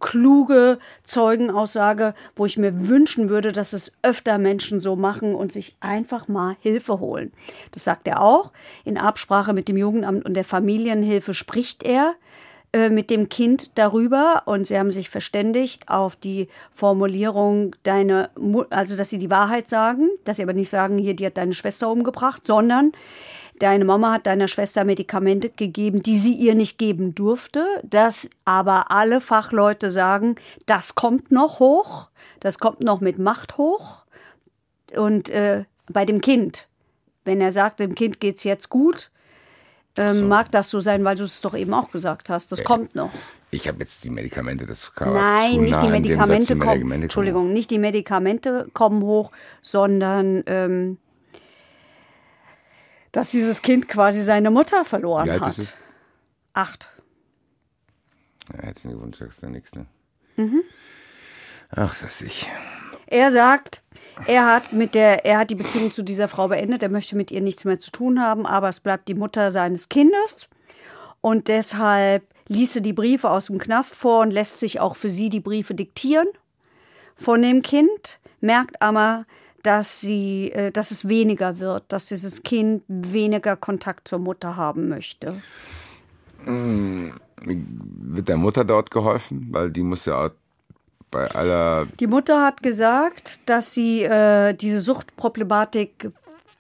kluge Zeugenaussage, wo ich mir wünschen würde, dass es öfter Menschen so machen und sich einfach mal Hilfe holen. Das sagt er auch. In Absprache mit dem Jugendamt und der Familienhilfe spricht er. Äh, mit dem Kind darüber und sie haben sich verständigt auf die Formulierung deine, also dass sie die Wahrheit sagen, dass sie aber nicht sagen, hier, die hat deine Schwester umgebracht, sondern deine Mama hat deiner Schwester Medikamente gegeben, die sie ihr nicht geben durfte, dass aber alle Fachleute sagen, das kommt noch hoch, das kommt noch mit Macht hoch und äh, bei dem Kind, wenn er sagt, dem Kind geht's jetzt gut, ähm, so. Mag das so sein, weil du es doch eben auch gesagt hast. Das äh, kommt noch.
Ich habe jetzt die Medikamente, das
kam Nein, nicht die Medikamente kommen. Entschuldigung, nicht die Medikamente kommen hoch, sondern ähm, dass dieses Kind quasi seine Mutter verloren hat. Ist? Acht.
Ja, herzlichen Glückwunsch, sagst du nichts, ne? Mhm. Ach, das ist ich.
er sagt, er hat mit der, er hat die Beziehung zu dieser Frau beendet, er möchte mit ihr nichts mehr zu tun haben, aber es bleibt die Mutter seines Kindes. Und deshalb ließe die Briefe aus dem Knast vor und lässt sich auch für sie die Briefe diktieren von dem Kind, merkt aber, dass sie, äh, dass es weniger wird, dass dieses Kind weniger Kontakt zur Mutter haben möchte.
Wird der Mutter dort geholfen? Weil die muss ja bei aller.
Die Mutter hat gesagt, dass sie äh, diese Suchtproblematik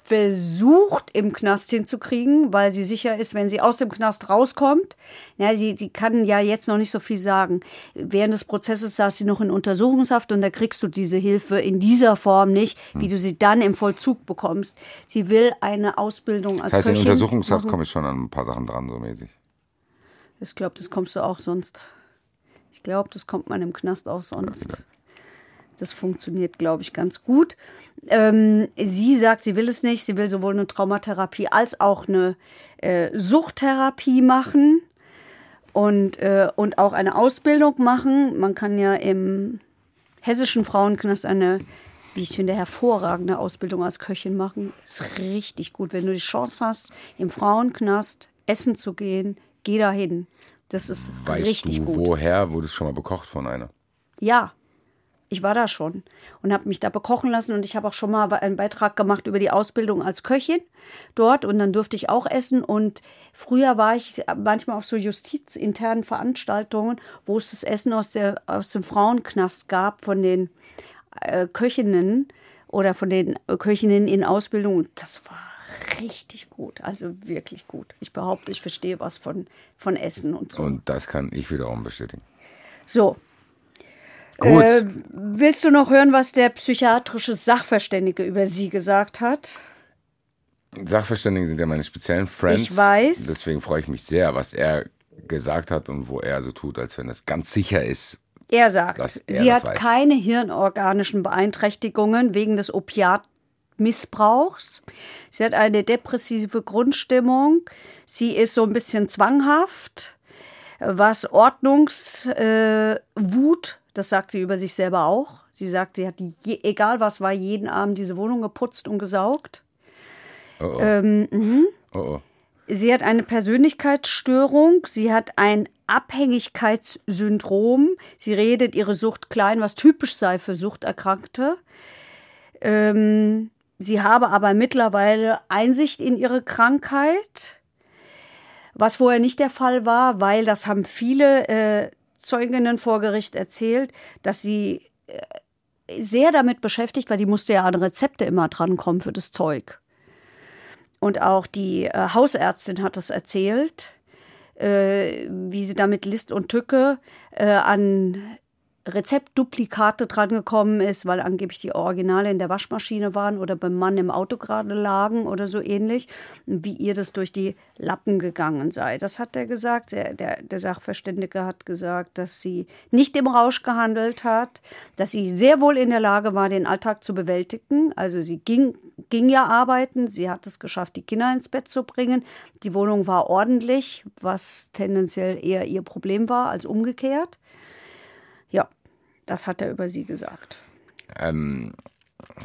versucht im Knast hinzukriegen, weil sie sicher ist, wenn sie aus dem Knast rauskommt, ja, sie, sie kann ja jetzt noch nicht so viel sagen. Während des Prozesses saß sie noch in Untersuchungshaft und da kriegst du diese Hilfe in dieser Form nicht, wie du sie dann im Vollzug bekommst. Sie will eine Ausbildung als
Das heißt, in
Köchin
Untersuchungshaft
machen.
komme ich schon an ein paar Sachen dran, so mäßig.
Ich glaube, das kommst du auch sonst. Glaube, das kommt man im Knast auch sonst. Das funktioniert, glaube ich, ganz gut. Ähm, sie sagt, sie will es nicht. Sie will sowohl eine Traumatherapie als auch eine äh, Suchttherapie machen und, äh, und auch eine Ausbildung machen. Man kann ja im hessischen Frauenknast eine, wie ich finde, hervorragende Ausbildung als Köchin machen. Ist richtig gut. Wenn du die Chance hast, im Frauenknast essen zu gehen, geh dahin. Das ist
Weißt
richtig
du,
gut.
woher wurde es schon mal bekocht von einer?
Ja, ich war da schon und habe mich da bekochen lassen und ich habe auch schon mal einen Beitrag gemacht über die Ausbildung als Köchin dort und dann durfte ich auch essen und früher war ich manchmal auf so justizinternen Veranstaltungen, wo es das Essen aus, der, aus dem Frauenknast gab von den äh, Köchinnen oder von den äh, Köchinnen in Ausbildung und das war richtig gut, also wirklich gut. Ich behaupte, ich verstehe was von, von Essen und so.
Und das kann ich wiederum bestätigen.
So,
Gut.
äh, willst du noch hören, was der psychiatrische Sachverständige über sie gesagt hat?
Sachverständige sind ja meine speziellen Friends.
Ich weiß.
Deswegen freue ich mich sehr, was er gesagt hat und wo er so tut, als wenn es ganz sicher ist.
Er sagt,
er
sie
das
hat
weiß.
keine hirnorganischen Beeinträchtigungen wegen des Opiatmissbrauchs. Sie hat eine depressive Grundstimmung. Sie ist so ein bisschen zwanghaft, was Ordnungswut, äh, Wut, das sagt sie über sich selber auch. Sie sagt, sie hat, je, egal was war, jeden Abend diese Wohnung geputzt und gesaugt.
Oh oh.
Ähm, mhm.
oh, oh.
Sie hat eine Persönlichkeitsstörung, sie hat ein Abhängigkeitssyndrom, sie redet ihre Sucht klein, was typisch sei für Suchterkrankte. Ähm, sie habe aber mittlerweile Einsicht in ihre Krankheit, was vorher nicht der Fall war, weil das haben viele äh, Zeuginnen vor Gericht erzählt, dass sie äh, sehr damit beschäftigt war, die musste ja an Rezepte immer drankommen für das Zeug. Und auch die äh, Hausärztin hat das erzählt, äh, wie sie da mit List und Tücke äh, an Rezeptduplikate drangekommen ist, weil angeblich die Originale in der Waschmaschine waren oder beim Mann im Auto gerade lagen oder so ähnlich, wie ihr das durch die Lappen gegangen sei. Das hat er gesagt. Der, der, der Sachverständige hat gesagt, dass sie nicht im Rausch gehandelt hat, dass sie sehr wohl in der Lage war, den Alltag zu bewältigen. Also sie ging, ging ja arbeiten, sie hat es geschafft, die Kinder ins Bett zu bringen. Die Wohnung war ordentlich, was tendenziell eher ihr Problem war als umgekehrt. Das hat er über sie gesagt.
Ähm,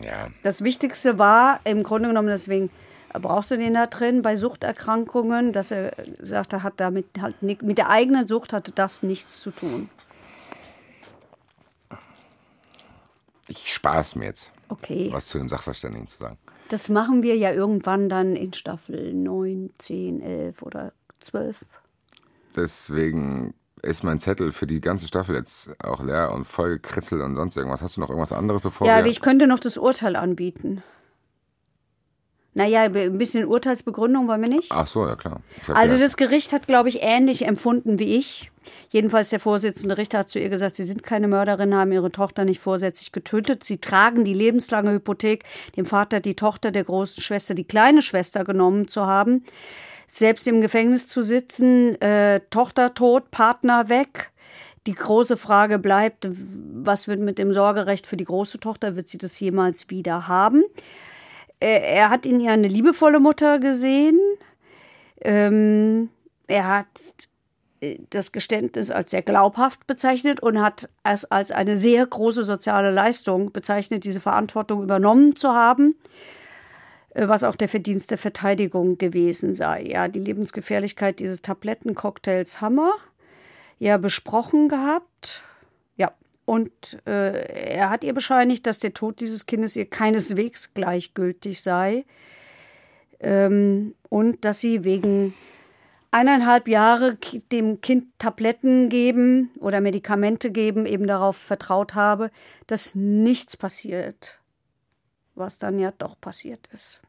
ja,
Das Wichtigste war im Grunde genommen, deswegen brauchst du den da drin, bei Suchterkrankungen, dass er sagte, hat damit halt nicht, mit der eigenen Sucht hatte das nichts zu tun.
ich spare es mir jetzt,
Okay.
was zu dem Sachverständigen zu sagen.
Das machen wir ja irgendwann dann in Staffel 9, 10, 11 oder 12.
Deswegen ist mein Zettel für die ganze Staffel jetzt auch leer und voll gekritzelt und sonst irgendwas. Hast du noch irgendwas anderes, bevor
Ja,
wir...
ich könnte noch das Urteil anbieten. Naja, ein bisschen Urteilsbegründung wollen wir nicht.
Ach so, ja klar.
Also
gedacht,
das Gericht hat, glaube ich, ähnlich empfunden wie ich. Jedenfalls der Vorsitzende Richter hat zu ihr gesagt, sie sind keine Mörderin, haben ihre Tochter nicht vorsätzlich getötet. Sie tragen die lebenslange Hypothek, dem Vater die Tochter der großen Schwester, die kleine Schwester genommen zu haben. Selbst im Gefängnis zu sitzen, äh, Tochter tot, Partner weg. Die große Frage bleibt, was wird mit dem Sorgerecht für die große Tochter? Wird sie das jemals wieder haben? Äh, er hat in ihr eine liebevolle Mutter gesehen. Ähm, er hat äh, das Geständnis als sehr glaubhaft bezeichnet und hat es als eine sehr große soziale Leistung bezeichnet, diese Verantwortung übernommen zu haben, was auch der Verdienst der Verteidigung gewesen sei. Ja, die Lebensgefährlichkeit dieses Tablettencocktails Hammer ja besprochen gehabt. Ja, und äh, er hat ihr bescheinigt, dass der Tod dieses Kindes ihr keineswegs gleichgültig sei ähm, und dass sie wegen eineinhalb Jahre dem Kind Tabletten geben oder Medikamente geben, eben darauf vertraut habe, dass nichts passiert, was dann ja doch passiert ist.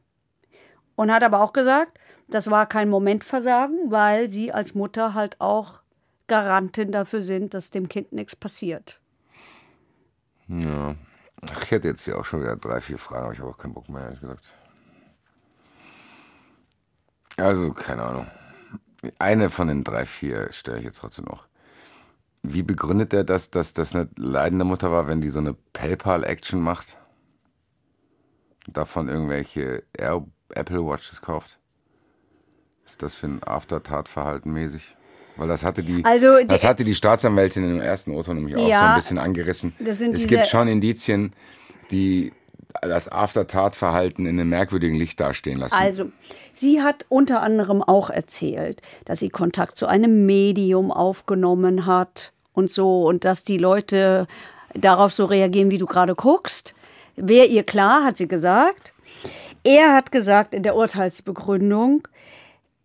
Und hat aber auch gesagt, das war kein Momentversagen, weil sie als Mutter halt auch Garantin dafür sind, dass dem Kind nichts passiert.
Ja. Ich hätte jetzt hier auch schon wieder drei, vier Fragen, aber ich habe auch keinen Bock mehr, ehrlich gesagt. Also, keine Ahnung. Eine von den drei, vier stelle ich jetzt trotzdem noch. Wie begründet er das, dass das eine leidende Mutter war, wenn die so eine PayPal-Action macht? Davon irgendwelche Air Apple Watches kauft? Was ist das für ein Aftertat-Verhalten mäßig? Weil das hatte die,
Also,
das
die-
hatte die Staatsanwältin im ersten Urteil nämlich auch
Ja,
so ein bisschen angerissen.
das
es gibt schon Indizien, die das Aftertat-Verhalten in einem merkwürdigen Licht dastehen lassen.
Also, sie hat unter anderem auch erzählt, dass sie Kontakt zu einem Medium aufgenommen hat und so und dass die Leute darauf so reagieren, wie du gerade guckst. Wäre ihr klar, hat sie gesagt. Er hat gesagt in der Urteilsbegründung,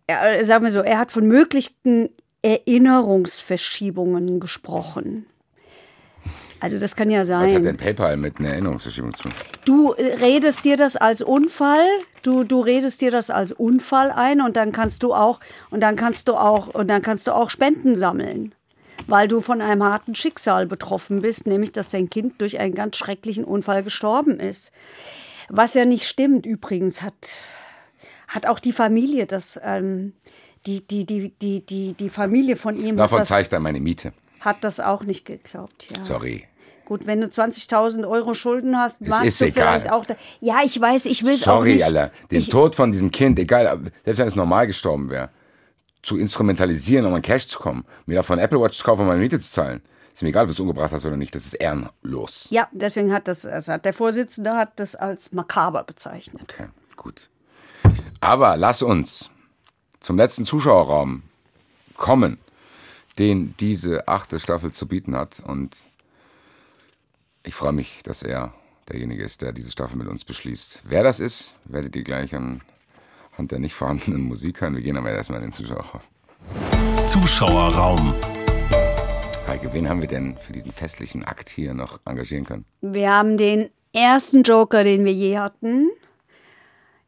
er, sagen wir so, er hat von möglichen Erinnerungsverschiebungen gesprochen. Also das kann ja
Was hat
sein.
denn PayPal mit einer Erinnerungsverschiebung zu tun?
Du äh, redest dir das als Unfall, du, du redest dir das als Unfall ein und dann kannst du auch und dann kannst du auch und dann kannst du auch Spenden sammeln, weil du von einem harten Schicksal betroffen bist, nämlich dass dein Kind durch einen ganz schrecklichen Unfall gestorben ist. Was ja nicht stimmt übrigens hat hat auch die Familie das ähm, die, die, die, die, die, die Familie von ihm hat
Davon
das,
ich dann meine Miete.
hat das auch nicht geglaubt. Ja.
Sorry.
Gut, wenn du 20.000 Euro Schulden hast, magst
ist
du
egal.
vielleicht auch. Da, ja, ich weiß, ich will es auch
Sorry,
nicht.
Alter. Den
ich,
Tod von diesem Kind, egal, selbst wenn es normal gestorben wäre, zu instrumentalisieren, um an Cash zu kommen, mir davon Apple Watch zu kaufen, um meine Miete zu zahlen. Ist mir egal, ob du es umgebracht hast oder nicht. Das ist ehrenlos.
Ja, deswegen hat das, hat der Vorsitzende hat das als makaber bezeichnet.
Okay, gut. Aber lass uns zum letzten Zuschauerraum kommen, den diese achte Staffel zu bieten hat. Und ich freue mich, dass er derjenige ist, der diese Staffel mit uns beschließt. Wer das ist, werdet ihr gleich anhand der nicht vorhandenen Musik hören. Wir gehen aber erstmal in den Zuschauerraum.
Zuschauerraum.
Heike, wen haben wir denn für diesen festlichen Akt hier noch engagieren können?
Wir haben den ersten Joker, den wir je hatten.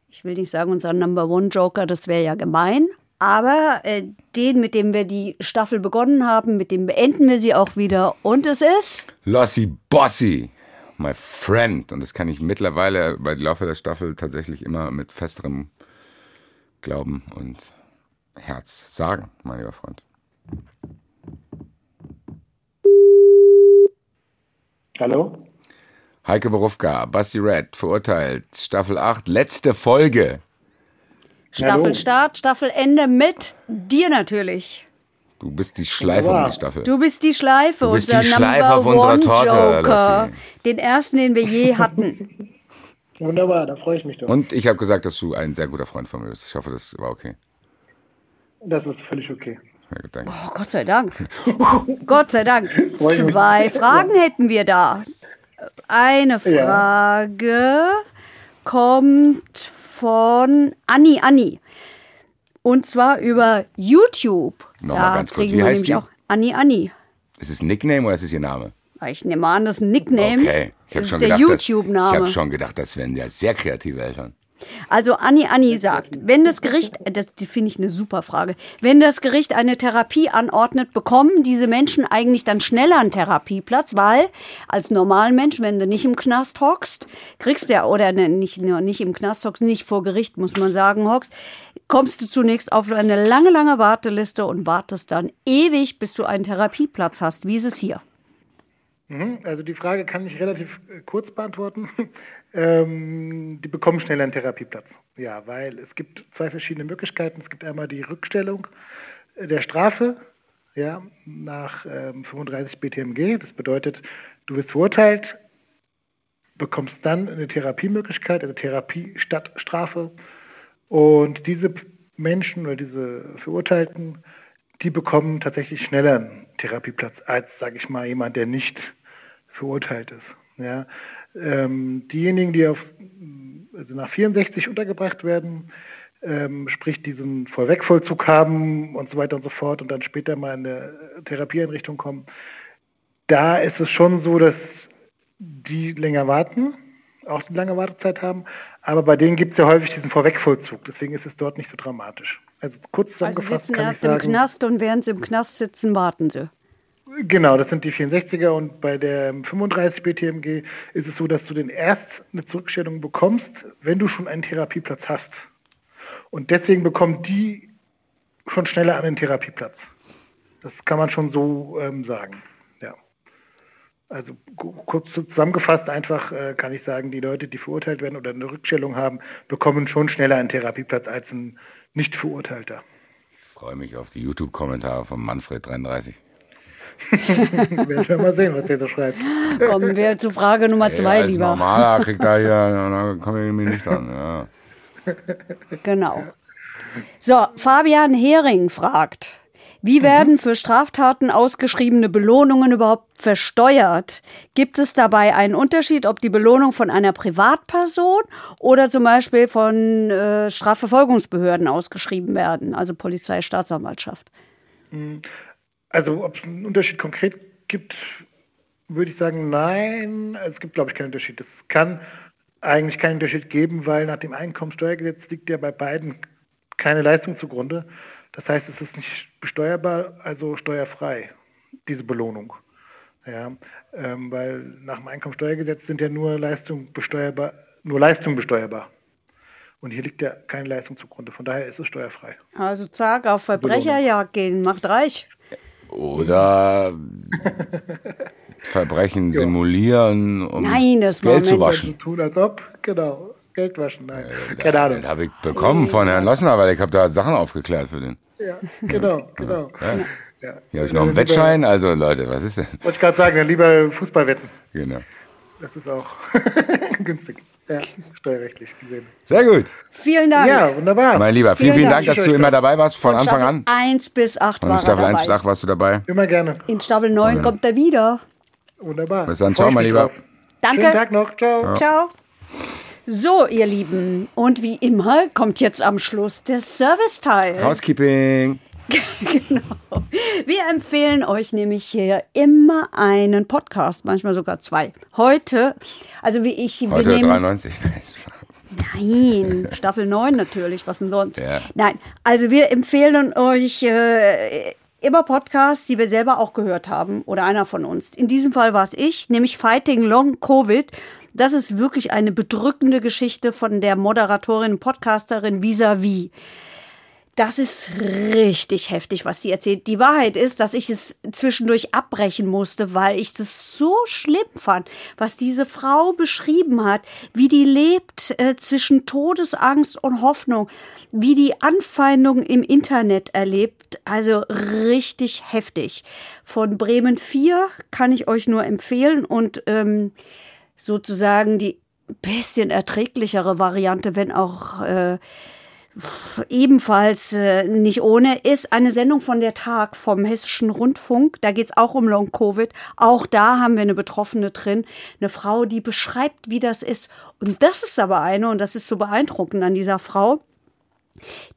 Ich will nicht sagen, unser Number One Joker, das wäre ja gemein. Aber äh, den, mit dem wir die Staffel begonnen haben, mit dem beenden wir sie auch wieder. Und es ist
Lossi Bossi, my friend. Und das kann ich mittlerweile bei Laufe der Staffel tatsächlich immer mit festerem Glauben und Herz sagen, mein lieber Freund.
Hallo?
Heike Borufka, Basti Red, verurteilt, Staffel 8, letzte Folge.
Staffelstart, Staffelende mit dir natürlich.
Du bist die Schleife um die Staffel.
Du bist die Schleife,
Du bist
unser
die Schleife
Number
auf unserer
One
Torte,
Joker. Den ersten, den wir je hatten.
Wunderbar, da freue ich mich doch.
Und ich habe gesagt, dass du ein sehr guter Freund von mir bist. Ich hoffe, das war okay.
Das ist völlig okay.
Ja.
Oh, Gott sei Dank. Gott sei Dank. Zwei Fragen hätten wir da. Eine Frage kommt von Anni Anni. Und zwar über YouTube.
Nochmal
da
ganz kurz, wie
wir
heißt
nämlich
die?
auch Anni Anni.
Ist es ein Nickname oder ist es ihr Name?
Ich nehme an, das ist ein Nickname.
Okay. Ich
das ist
schon
der
gedacht, dass- Ich
YouTube-Name.
habe schon gedacht, das wären ja sehr kreative Eltern.
Also Anni Anni sagt, wenn das Gericht, das die finde ich eine super Frage, wenn das Gericht eine Therapie anordnet, bekommen diese Menschen eigentlich dann schneller einen Therapieplatz, weil als Normalmensch, wenn du nicht im Knast hockst, kriegst du ja, oder ne, nicht, nur nicht im Knast hockst, nicht vor Gericht, muss man sagen, hockst, kommst du zunächst auf eine lange, lange Warteliste und wartest dann ewig, bis du einen Therapieplatz hast. Wie ist es hier?
Mhm, Also die Frage kann ich relativ äh, kurz beantworten. Ähm, die bekommen schneller einen Therapieplatz. Ja, weil es gibt zwei verschiedene Möglichkeiten. Es gibt einmal die Rückstellung der Strafe. ja, nach ähm, 35 BTMG. Das bedeutet, du wirst verurteilt, bekommst dann eine Therapiemöglichkeit, eine Therapie statt Strafe. Und diese Menschen oder diese Verurteilten, die bekommen tatsächlich schneller einen Therapieplatz als, sage ich mal, jemand, der nicht verurteilt ist. Ja. Ähm, diejenigen, die auf, also nach 64 untergebracht werden, ähm, sprich diesen Vorwegvollzug haben und so weiter und so fort und dann später mal in eine Therapieeinrichtung kommen, da ist es schon so, dass die länger warten, auch eine lange Wartezeit haben, aber bei denen gibt es ja häufig diesen Vorwegvollzug, deswegen ist es dort nicht so dramatisch. Also kurz
Also
zusammengefasst
sie sitzen erst
sagen,
im Knast und während sie im Knast sitzen, warten sie.
Genau, das sind die 64er und bei der 35 BTMG ist es so, dass du den erst eine Zurückstellung bekommst, wenn du schon einen Therapieplatz hast. Und deswegen bekommen die schon schneller einen Therapieplatz. Das kann man schon so ähm, sagen. Ja. Also ku- kurz zusammengefasst einfach äh, kann ich sagen, die Leute, die verurteilt werden oder eine Rückstellung haben, bekommen schon schneller einen Therapieplatz als ein nicht verurteilter.
Ich freue mich auf die YouTube-Kommentare von Manfred33.
Werden wir mal sehen, was der da schreibt.
Kommen wir zu Frage Nummer zwei,
als
lieber.
Normaler kriegt er hier, da komme ich mir nicht an. Ja.
Genau. So, Fabian Hering fragt, wie werden für Straftaten ausgeschriebene Belohnungen überhaupt versteuert? Gibt es dabei einen Unterschied, ob die Belohnung von einer Privatperson oder zum Beispiel von äh, Strafverfolgungsbehörden ausgeschrieben werden, also Polizei, Staatsanwaltschaft?
Also ob es einen Unterschied konkret gibt, würde ich sagen, nein. Es gibt, glaube ich, keinen Unterschied. Es kann eigentlich keinen Unterschied geben, weil nach dem Einkommensteuergesetz liegt ja bei beiden keine Leistung zugrunde. Das heißt, es ist nicht besteuerbar, also steuerfrei, diese Belohnung. Ja, ähm, weil nach dem Einkommensteuergesetz sind ja nur Leistungen besteuerbar, nur Leistungen besteuerbar. Und hier liegt ja keine Leistung zugrunde. Von daher ist es steuerfrei.
Also zack, auf Verbrecherjagd gehen, macht reich.
Oder Verbrechen simulieren, um
Nein, das
Geld zu
Moment.
waschen.
So tun, als ob, genau, Geld waschen, nein,
Da-
keine Ahnung.
Das habe ich bekommen von Herrn Lossner, weil ich habe da Sachen aufgeklärt für den.
Ja, genau, genau.
Ja.
Ja.
Hier habe ich noch einen Wettschein. Also Leute, was ist denn?
Wollte ich gerade sagen, dann lieber Fußball wetten.
Genau.
Das ist auch günstig. Ja, steuerrechtlich gesehen.
Sehr gut.
Vielen Dank.
Ja, wunderbar.
Mein Lieber, vielen,
Vielen Dank.
Dank, dass du immer dabei warst, von Anfang
Staffel
an.
1 bis 8
Und in Staffel
er
1
dabei.
bis 8 warst du dabei.
Immer gerne.
In Staffel 9 kommt er wieder.
Wunderbar.
Bis dann, ciao, mein Lieber.
drauf.
Danke.
Schönen Tag noch. Ciao.
Ciao. So, ihr Lieben. Und wie immer kommt jetzt am Schluss der Serviceteil.
Housekeeping.
genau. Wir empfehlen euch nämlich hier immer einen Podcast, manchmal sogar zwei. Heute, also wie ich, wir
Heute
nehmen,
93. Nein,
Staffel 9 natürlich, was denn sonst?
Ja.
Nein, also wir empfehlen euch äh, immer Podcasts, die wir selber auch gehört haben oder einer von uns. In diesem Fall war es ich, nämlich Fighting Long Covid. Das ist wirklich eine bedrückende Geschichte von der Moderatorin, und Podcasterin Vis-a-vis. Das ist richtig heftig, was sie erzählt. Die Wahrheit ist, dass ich es zwischendurch abbrechen musste, weil ich das so schlimm fand, was diese Frau beschrieben hat, wie die lebt äh, zwischen Todesangst und Hoffnung, wie die Anfeindung im Internet erlebt. Also richtig heftig. Von Bremen 4 kann ich euch nur empfehlen und ähm, sozusagen die bisschen erträglichere Variante, wenn auch äh, ebenfalls äh, nicht ohne, ist eine Sendung von der Tag vom Hessischen Rundfunk. Da geht's auch um Long-Covid. Auch da haben wir eine Betroffene drin, eine Frau, die beschreibt, wie das ist. Und das ist aber eine, und das ist so beeindruckend an dieser Frau,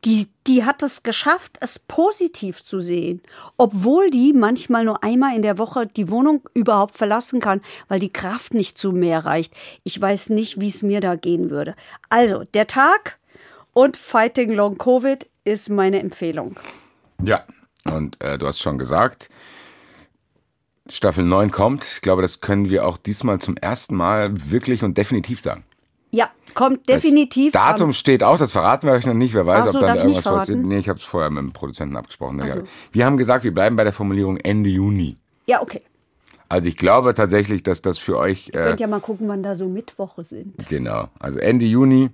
die, die hat es geschafft, es positiv zu sehen, obwohl die manchmal nur einmal in der Woche die Wohnung überhaupt verlassen kann, weil die Kraft nicht zu mehr reicht. Ich weiß nicht, wie es mir da gehen würde. Also, der Tag und Fighting Long Covid ist meine Empfehlung.
Ja, und äh, du hast schon gesagt, Staffel 9 kommt. Ich glaube, das können wir auch diesmal zum ersten Mal wirklich und definitiv sagen.
Ja, kommt definitiv.
Das Datum steht auch, das verraten wir euch noch nicht. Wer weiß,
so,
ob dann irgendwas passiert. Nee, ich habe es vorher mit dem Produzenten abgesprochen.
Ach so.
Wir haben gesagt, wir bleiben bei der Formulierung Ende Juni.
ja, okay.
Also ich glaube tatsächlich, dass das für euch äh,
Könnt ja mal gucken, wann da so Mittwoche sind.
Genau, also Ende Juni.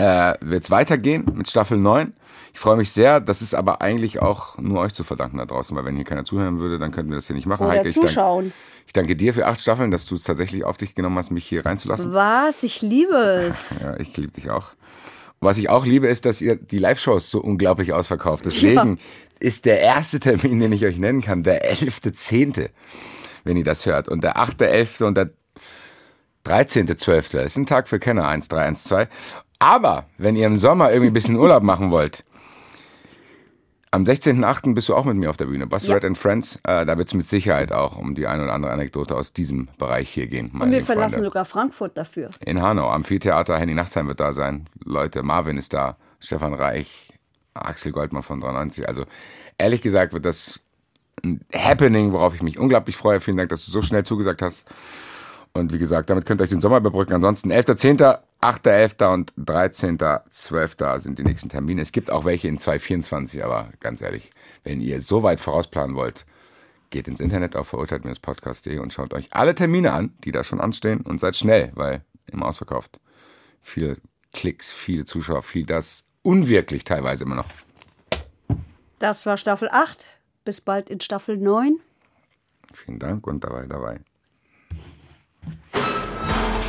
Äh, wird es weitergehen mit Staffel 9. Ich freue mich sehr. Das ist aber eigentlich auch nur euch zu verdanken da draußen, weil wenn hier keiner zuhören würde, dann könnten wir das hier nicht machen.
Oder
Heike, ich danke,
zuschauen.
ich danke dir für acht Staffeln, dass du es tatsächlich auf dich genommen hast, mich hier reinzulassen.
Was? Ich liebe es.
Ja, ich liebe dich auch. Was ich auch liebe, ist, dass ihr die Live-Shows so unglaublich ausverkauft. Deswegen ist der erste Termin, den ich euch nennen kann, der 11.10., wenn ihr das hört. Und der 8.11. und der 13.12. ist ein Tag für Kenner, 1312. Aber wenn ihr im Sommer irgendwie ein bisschen Urlaub machen wollt, am 16.8. bist du auch mit mir auf der Bühne. Bus
Ja.
Red and Friends. Äh, da wird es mit Sicherheit auch um die eine oder andere Anekdote aus diesem Bereich hier gehen.
Und wir verlassen
Freunde.
sogar Frankfurt dafür.
In Hanau, Amphitheater, Henny Nachtsheim wird da sein. Leute, Marvin ist da, Stefan Reich, Axel Goldmann von 93. Also ehrlich gesagt wird das ein Happening, worauf ich mich unglaublich freue. Vielen Dank, dass du so schnell zugesagt hast. Und wie gesagt, damit könnt ihr euch den Sommer überbrücken. Ansonsten 11.10., 8.11. und 13.12. sind die nächsten Termine. Es gibt auch welche in 2024, aber ganz ehrlich, wenn ihr so weit vorausplanen wollt, geht ins Internet auf verurteilt-podcast.de und schaut euch alle Termine an, die da schon anstehen und seid schnell, weil immer ausverkauft. Viele Klicks, viele Zuschauer, viel das. Unwirklich teilweise immer noch.
Das war Staffel 8. Bis bald in Staffel 9.
Vielen Dank und dabei, dabei.